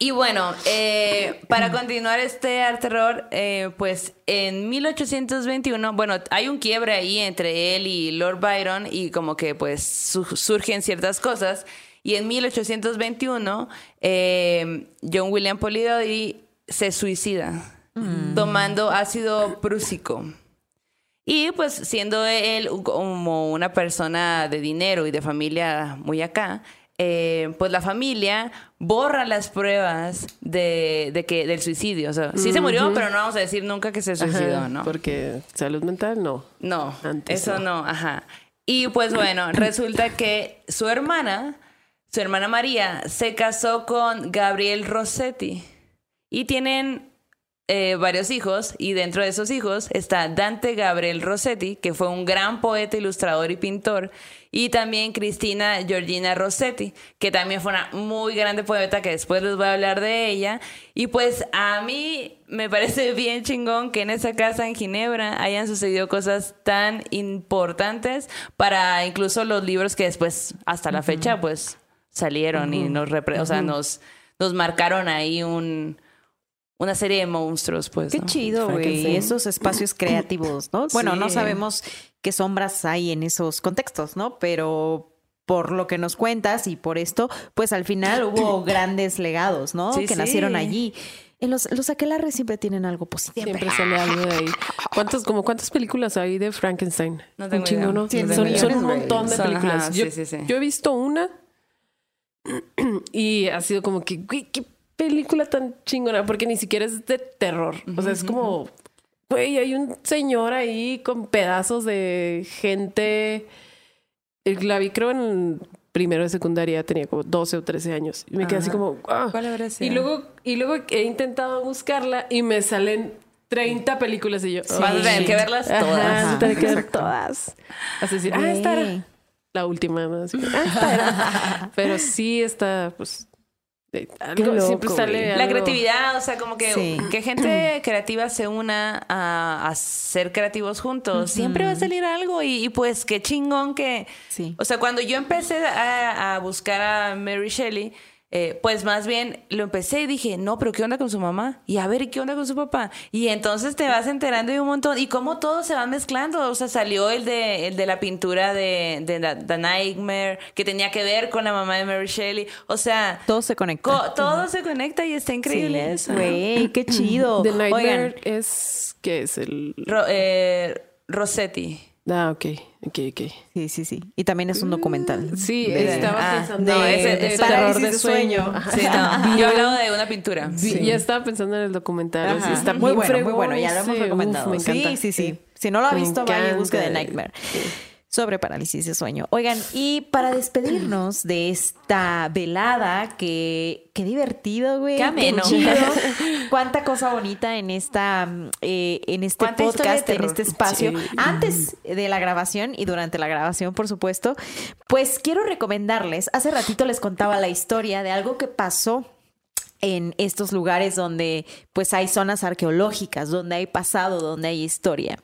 Y bueno, eh, para continuar este arte terror, eh, pues en 1821, bueno, hay un quiebre ahí entre él y Lord Byron y como que pues su- surgen ciertas cosas. Y en 1821, eh, John William Polidori se suicida tomando ácido prúsico. Y pues siendo él como una persona de dinero y de familia muy acá, eh, pues la familia borra las pruebas de, de que del suicidio. O sea, sí se murió, pero no vamos a decir nunca que se suicidó, Ajá, ¿no? Porque salud mental no. No, Antes eso no. no, ajá. Y pues bueno, resulta que su hermana, su hermana María, se casó con Gabriel Rossetti y tienen eh, varios hijos y dentro de esos hijos está Dante Gabriel Rossetti, que fue un gran poeta, ilustrador y pintor, y también Cristina Georgina Rossetti, que también fue una muy grande poeta, que después les voy a hablar de ella. Y pues a mí me parece bien chingón que en esa casa en Ginebra hayan sucedido cosas tan importantes para incluso los libros que después, hasta la fecha, pues salieron y nos, repre- o sea, nos, nos marcaron ahí un, una serie de monstruos, pues. Qué ¿no? chido, güey. Esos espacios creativos, ¿no? Bueno, no sabemos qué sombras hay en esos contextos, ¿no? Pero por lo que nos cuentas y por esto, pues al final hubo grandes legados, ¿no? Sí, que sí. nacieron allí. En los, los aquelarres siempre tienen algo positivo. Siempre sale algo de ahí. ¿Cuántas, como cuántas películas hay de Frankenstein? No tengo un chingo, idea. ¿no? Sí, son, un montón de Son, películas. ajá, yo, sí, sí, sí. yo he visto una y ha sido como que, güey, qué película tan chingona, porque ni siquiera es de terror. O sea, es como, güey, hay un señor ahí con pedazos de gente. Eh, La vi creo en primero de secundaria, tenía como 12 o 13 años. Y me quedé así Ajá. como, ah. ¿Cuál habrá Y sido? luego, y luego he intentado buscarla y me salen 30 películas y yo. Vas a tener que verlas Ajá, todas. tener que ver todas. Así decir, ah, esta era la última. ¿no? Así que, ah, esta era. Pero sí está, pues. De- algo, loco, siempre sale. güey. La creatividad, o sea, como que, Sí. que gente creativa se una a, a ser creativos juntos. Siempre va a salir algo y, y pues qué chingón que... Sí. O sea, cuando yo empecé a, a buscar a Mary Shelley, eh, pues más bien lo empecé y dije, no, pero ¿qué onda con su mamá? Y a ver, ¿y qué onda con su papá? Y entonces te vas enterando de un montón. Y cómo todo se va mezclando. O sea, salió el de, el de la pintura de, de The, The Nightmare, que tenía que ver con la mamá de Mary Shelley. O sea... Todo se conecta. Co- todo se conecta y está increíble Sí, eso. Güey, qué chido. The Nightmare Oigan, es. ¿Qué es? El. Ro- eh, Rossetti. Ah, ok. Ok, ok. sí, sí, sí. Y también es un documental. Sí, De- estaba ah, pensando. no, de- ese- de ese- terror de de sueño. sueño. Sí, no. Yo hablaba de una pintura. Sí, Ya estaba pensando en el documental. Ajá. sí, está muy bien bueno, muy bueno. Ya lo hemos recomendado. Uf, me encanta. Sí, sí, sí. Si no lo ha visto, vaya busque The encanta. Nightmare. Sobre parálisis de sueño. Oigan, y para despedirnos de esta velada, que qué divertido, güey. Qué ameno. Cuánta cosa bonita en esta, eh, en este podcast, en este espacio. Sí. Antes de la grabación y durante la grabación, por supuesto, pues quiero recomendarles. Hace ratito les contaba la historia de algo que pasó en estos lugares donde pues hay zonas arqueológicas, donde hay pasado, donde hay historia.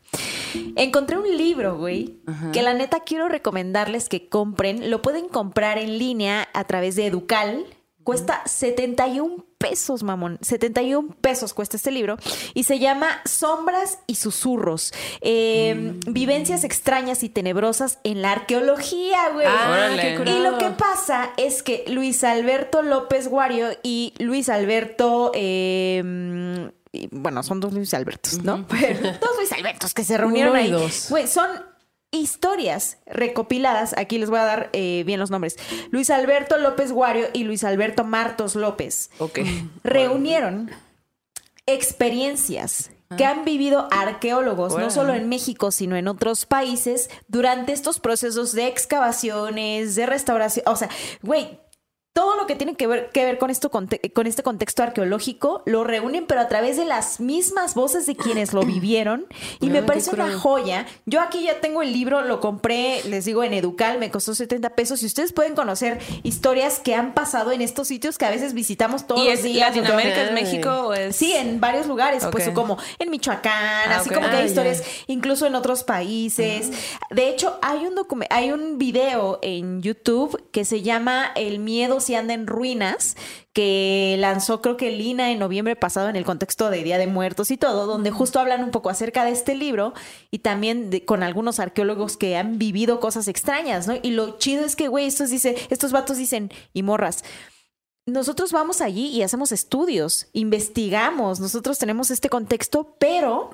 Encontré un libro, güey, que la neta quiero recomendarles que compren. Lo pueden comprar en línea a través de Educal. Cuesta 71 pesos, mamón. 71 pesos cuesta este libro. Y se llama Sombras y Susurros. Eh, Vivencias extrañas y tenebrosas en la arqueología, güey. Ah, Y lo que pasa es que Luis Alberto López Guario y Luis Alberto, eh, mm, y, bueno, son dos Luis Albertos, ¿no? Pero dos Luis Albertos que se reunieron Uno y ahí. dos. Güey, son historias recopiladas. Aquí les voy a dar eh, bien los nombres. Luis Alberto López Guario y Luis Alberto Martos López Ok. reunieron experiencias que han vivido arqueólogos, no solo en México, sino en otros países, durante estos procesos de excavaciones, de restauración. O sea, güey. Todo lo que tiene que ver, que ver con, esto, con este contexto arqueológico lo reúnen, pero a través de las mismas voces de quienes lo vivieron. Y me parece una joya. Yo aquí ya tengo el libro, lo compré, les digo, en Educal, me costó 70 pesos. Y ustedes pueden conocer historias que han pasado en estos sitios que a veces visitamos todos ¿Y los es días. Latinoamérica, es. México o es...? Sí, en varios lugares, pues Ok. como en Michoacán, Ah, así como que hay Ah, historias, incluso en otros países. De hecho, hay un hay un video en YouTube que se llama El miedo si anda en ruinas, que lanzó creo que Lina en noviembre pasado en el contexto de Día de Muertos y todo, donde justo hablan un poco acerca de este libro y también de- con algunos arqueólogos que han vivido cosas extrañas, ¿no? Y lo chido es que, güey, estos dice, estos vatos dicen, y morras, nosotros vamos allí y hacemos estudios, investigamos, nosotros tenemos este contexto, pero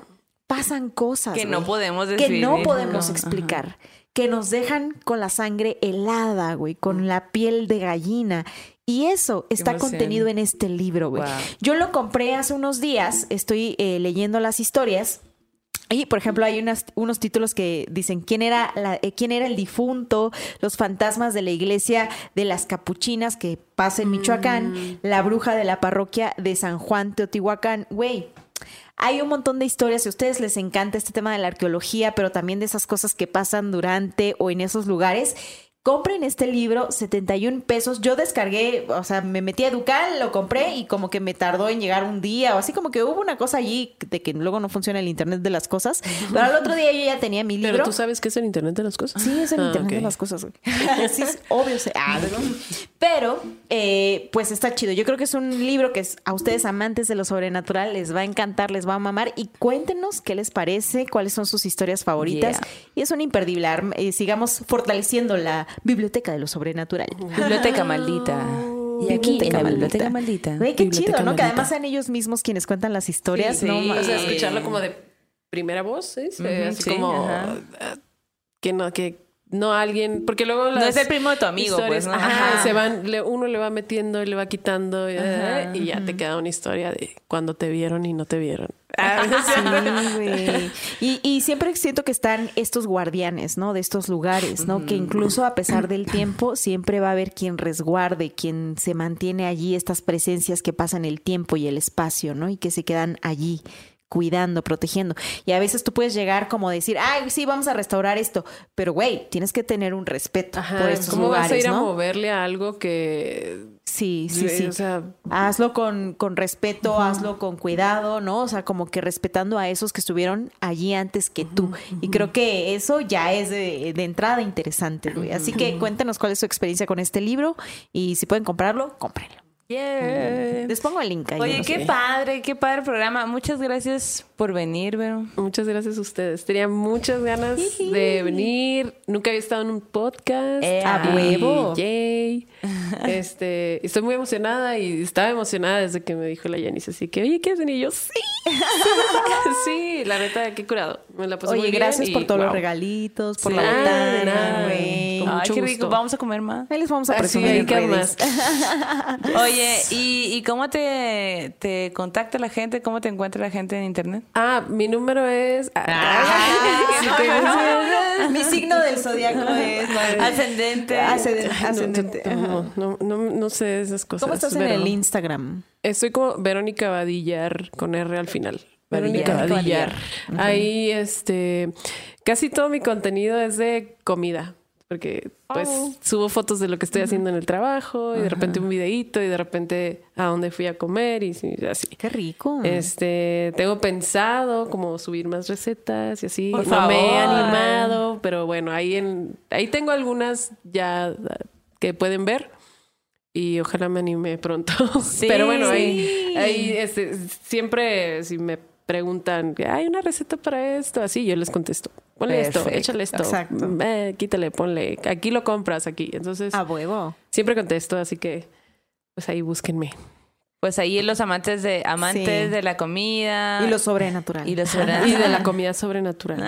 pasan cosas Que no podemos que describir. no podemos explicar, que nos dejan con la sangre helada, güey, con la piel de gallina. Y eso está contenido en este libro, güey. Wow. Yo lo compré hace unos días, estoy eh, leyendo las historias. Y, por ejemplo, hay unas- unos títulos que dicen quién era, la- eh, quién era el difunto, los fantasmas de la iglesia de las capuchinas que pasa en Michoacán, la bruja de la parroquia de San Juan Teotihuacán. Güey, hay un montón de historias. Si a ustedes les encanta este tema de la arqueología, pero también de esas cosas que pasan durante o en esos lugares, compren este libro, 71 pesos. Yo descargué, o sea, me metí a Educal, lo compré y como que me tardó en llegar un día o así como que hubo una cosa allí de que luego no funciona el internet de las cosas. Pero al otro día yo ya tenía mi libro. Pero tú sabes que es el internet de las cosas. Sí, es el Ah, internet de las cosas, sí, es obvio. sé. Ah, ¿no? Pero, eh, pues está chido. Yo creo que es un libro que es- a ustedes amantes de lo sobrenatural les va a encantar, les va a mamar. Y cuéntenos qué les parece, cuáles son sus historias favoritas. Yeah. Y es un imperdible. Arm- eh, sigamos fortaleciendo la biblioteca de lo sobrenatural. Biblioteca maldita. Y aquí en la biblioteca maldita. Qué Biblioteca chido, ¿no? Que maldita. además sean ellos mismos quienes cuentan las historias. Sí, no sí. O sea, escucharlo como de primera voz, ¿sí? Eh, así sí, como ah, que no, que no alguien, porque luego No las es el primo de tu amigo, pues, ¿no? ajá, Ajá. se van, le- uno le va metiendo y le va quitando y, Ajá, y ya te queda una historia de cuando te vieron y no te vieron. Sí, güey. Y, y siempre siento que están estos guardianes, ¿no? De estos lugares, ¿no? Que incluso a pesar del tiempo, siempre va a haber quien resguarde, quien se mantiene allí, estas presencias que pasan el tiempo y el espacio, ¿no? Y que se quedan allí cuidando, protegiendo. Y a veces tú puedes llegar como decir, ay, sí, vamos a restaurar esto. Pero, güey, tienes que tener un respeto Ajá, por estos ¿Cómo lugares, vas a ir a ¿no? moverle a algo que Sí, sí, sí. O sea, Hazlo con, con respeto, hazlo con cuidado, ¿no? O sea, como que respetando a esos que estuvieron allí antes que tú. Y creo que eso ya es de, de entrada interesante, güey. Así que cuéntanos cuál es su experiencia con este libro y si pueden comprarlo, cómprenlo. Yeah. Les pongo el link ahí. Oye, no qué sé. padre, qué padre programa. Muchas gracias por venir, Vero. Muchas gracias a ustedes. Tenía muchas ganas de venir. Nunca había estado en un podcast. Eh, a huevo. Yay. Este, estoy muy emocionada y estaba emocionada desde que me dijo la Yanis. Así que, oye, ¿quieres venir? Y yo, sí. sí, la neta, qué curado. Me la pasé Oye, muy bien gracias y, por todos los regalitos, por Sí, la botana, güey. Con Ay, mucho qué rico. gusto. Vamos a comer más. Ahí les vamos a presumir redes. más. Oye, ¿y, y cómo te, te contacta la gente? ¿Cómo te encuentra la gente en internet? Ah, mi número es. Ah, Mi signo del zodiaco es Ascendente. Ascendente. No, ascendente. no, no, no, no sé esas cosas. ¿Cómo estás en el Instagram? Estoy como Verónica Badillar con R al final. Verónica Verónica Badillar. Badillar. Ahí, este, casi todo mi contenido es de comida. Porque pues subo fotos de lo que estoy haciendo en el trabajo y de repente un videíto y de repente a dónde fui a comer y sí, así. Qué rico. Este, tengo pensado como subir más recetas y así. Por no me he favor. animado, pero bueno, ahí en ahí tengo algunas ya que pueden ver y ojalá me anime pronto. Sí. pero bueno, ahí, ahí este, siempre si me preguntan, hay una receta para esto, así yo les contesto. Ponle esto, échale esto, Exacto. eh, quítale, ponle, aquí lo compras aquí. Entonces, A huevo. siempre contesto, así que pues ahí búsquenme. Pues ahí los amantes de amantes Sí. de la comida. Y lo sobrenatural. y de la comida sobrenatural.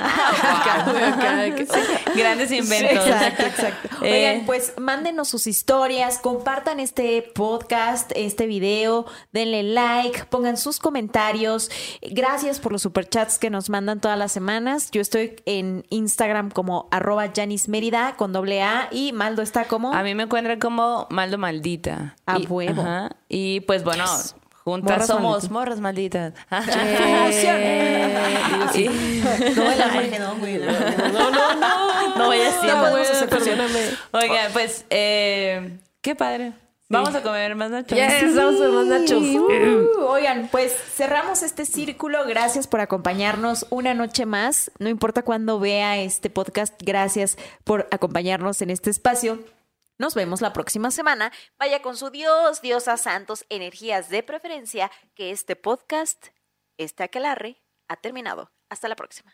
Grandes inventos. Exacto, exacto. Eh, Oigan, pues mándenos sus historias, compartan este podcast, este video, denle like, pongan sus comentarios. Gracias por los superchats que nos mandan todas las semanas. Yo estoy en Instagram como arroba Janis Mérida con doble A y Maldo está como... A mí me encuentran como Maldo Maldita. A y, huevo. ajá, y pues bueno, juntas Morras somos malditas. morras malditas. Sí. Y- No, güey. No, no, no. No No siendo. podemos hacer perdóname. Oiga, pues, eh, qué padre. Vamos a comer más nachos. Yes, vamos a más nachos. Uh, oigan, pues cerramos este círculo. Gracias por acompañarnos una noche más. No importa cuándo vea este podcast, gracias por acompañarnos en este espacio. Nos vemos la próxima semana. Vaya con su Dios, diosas, santos, energías de preferencia, que este podcast, este aquelarre, ha terminado. Hasta la próxima.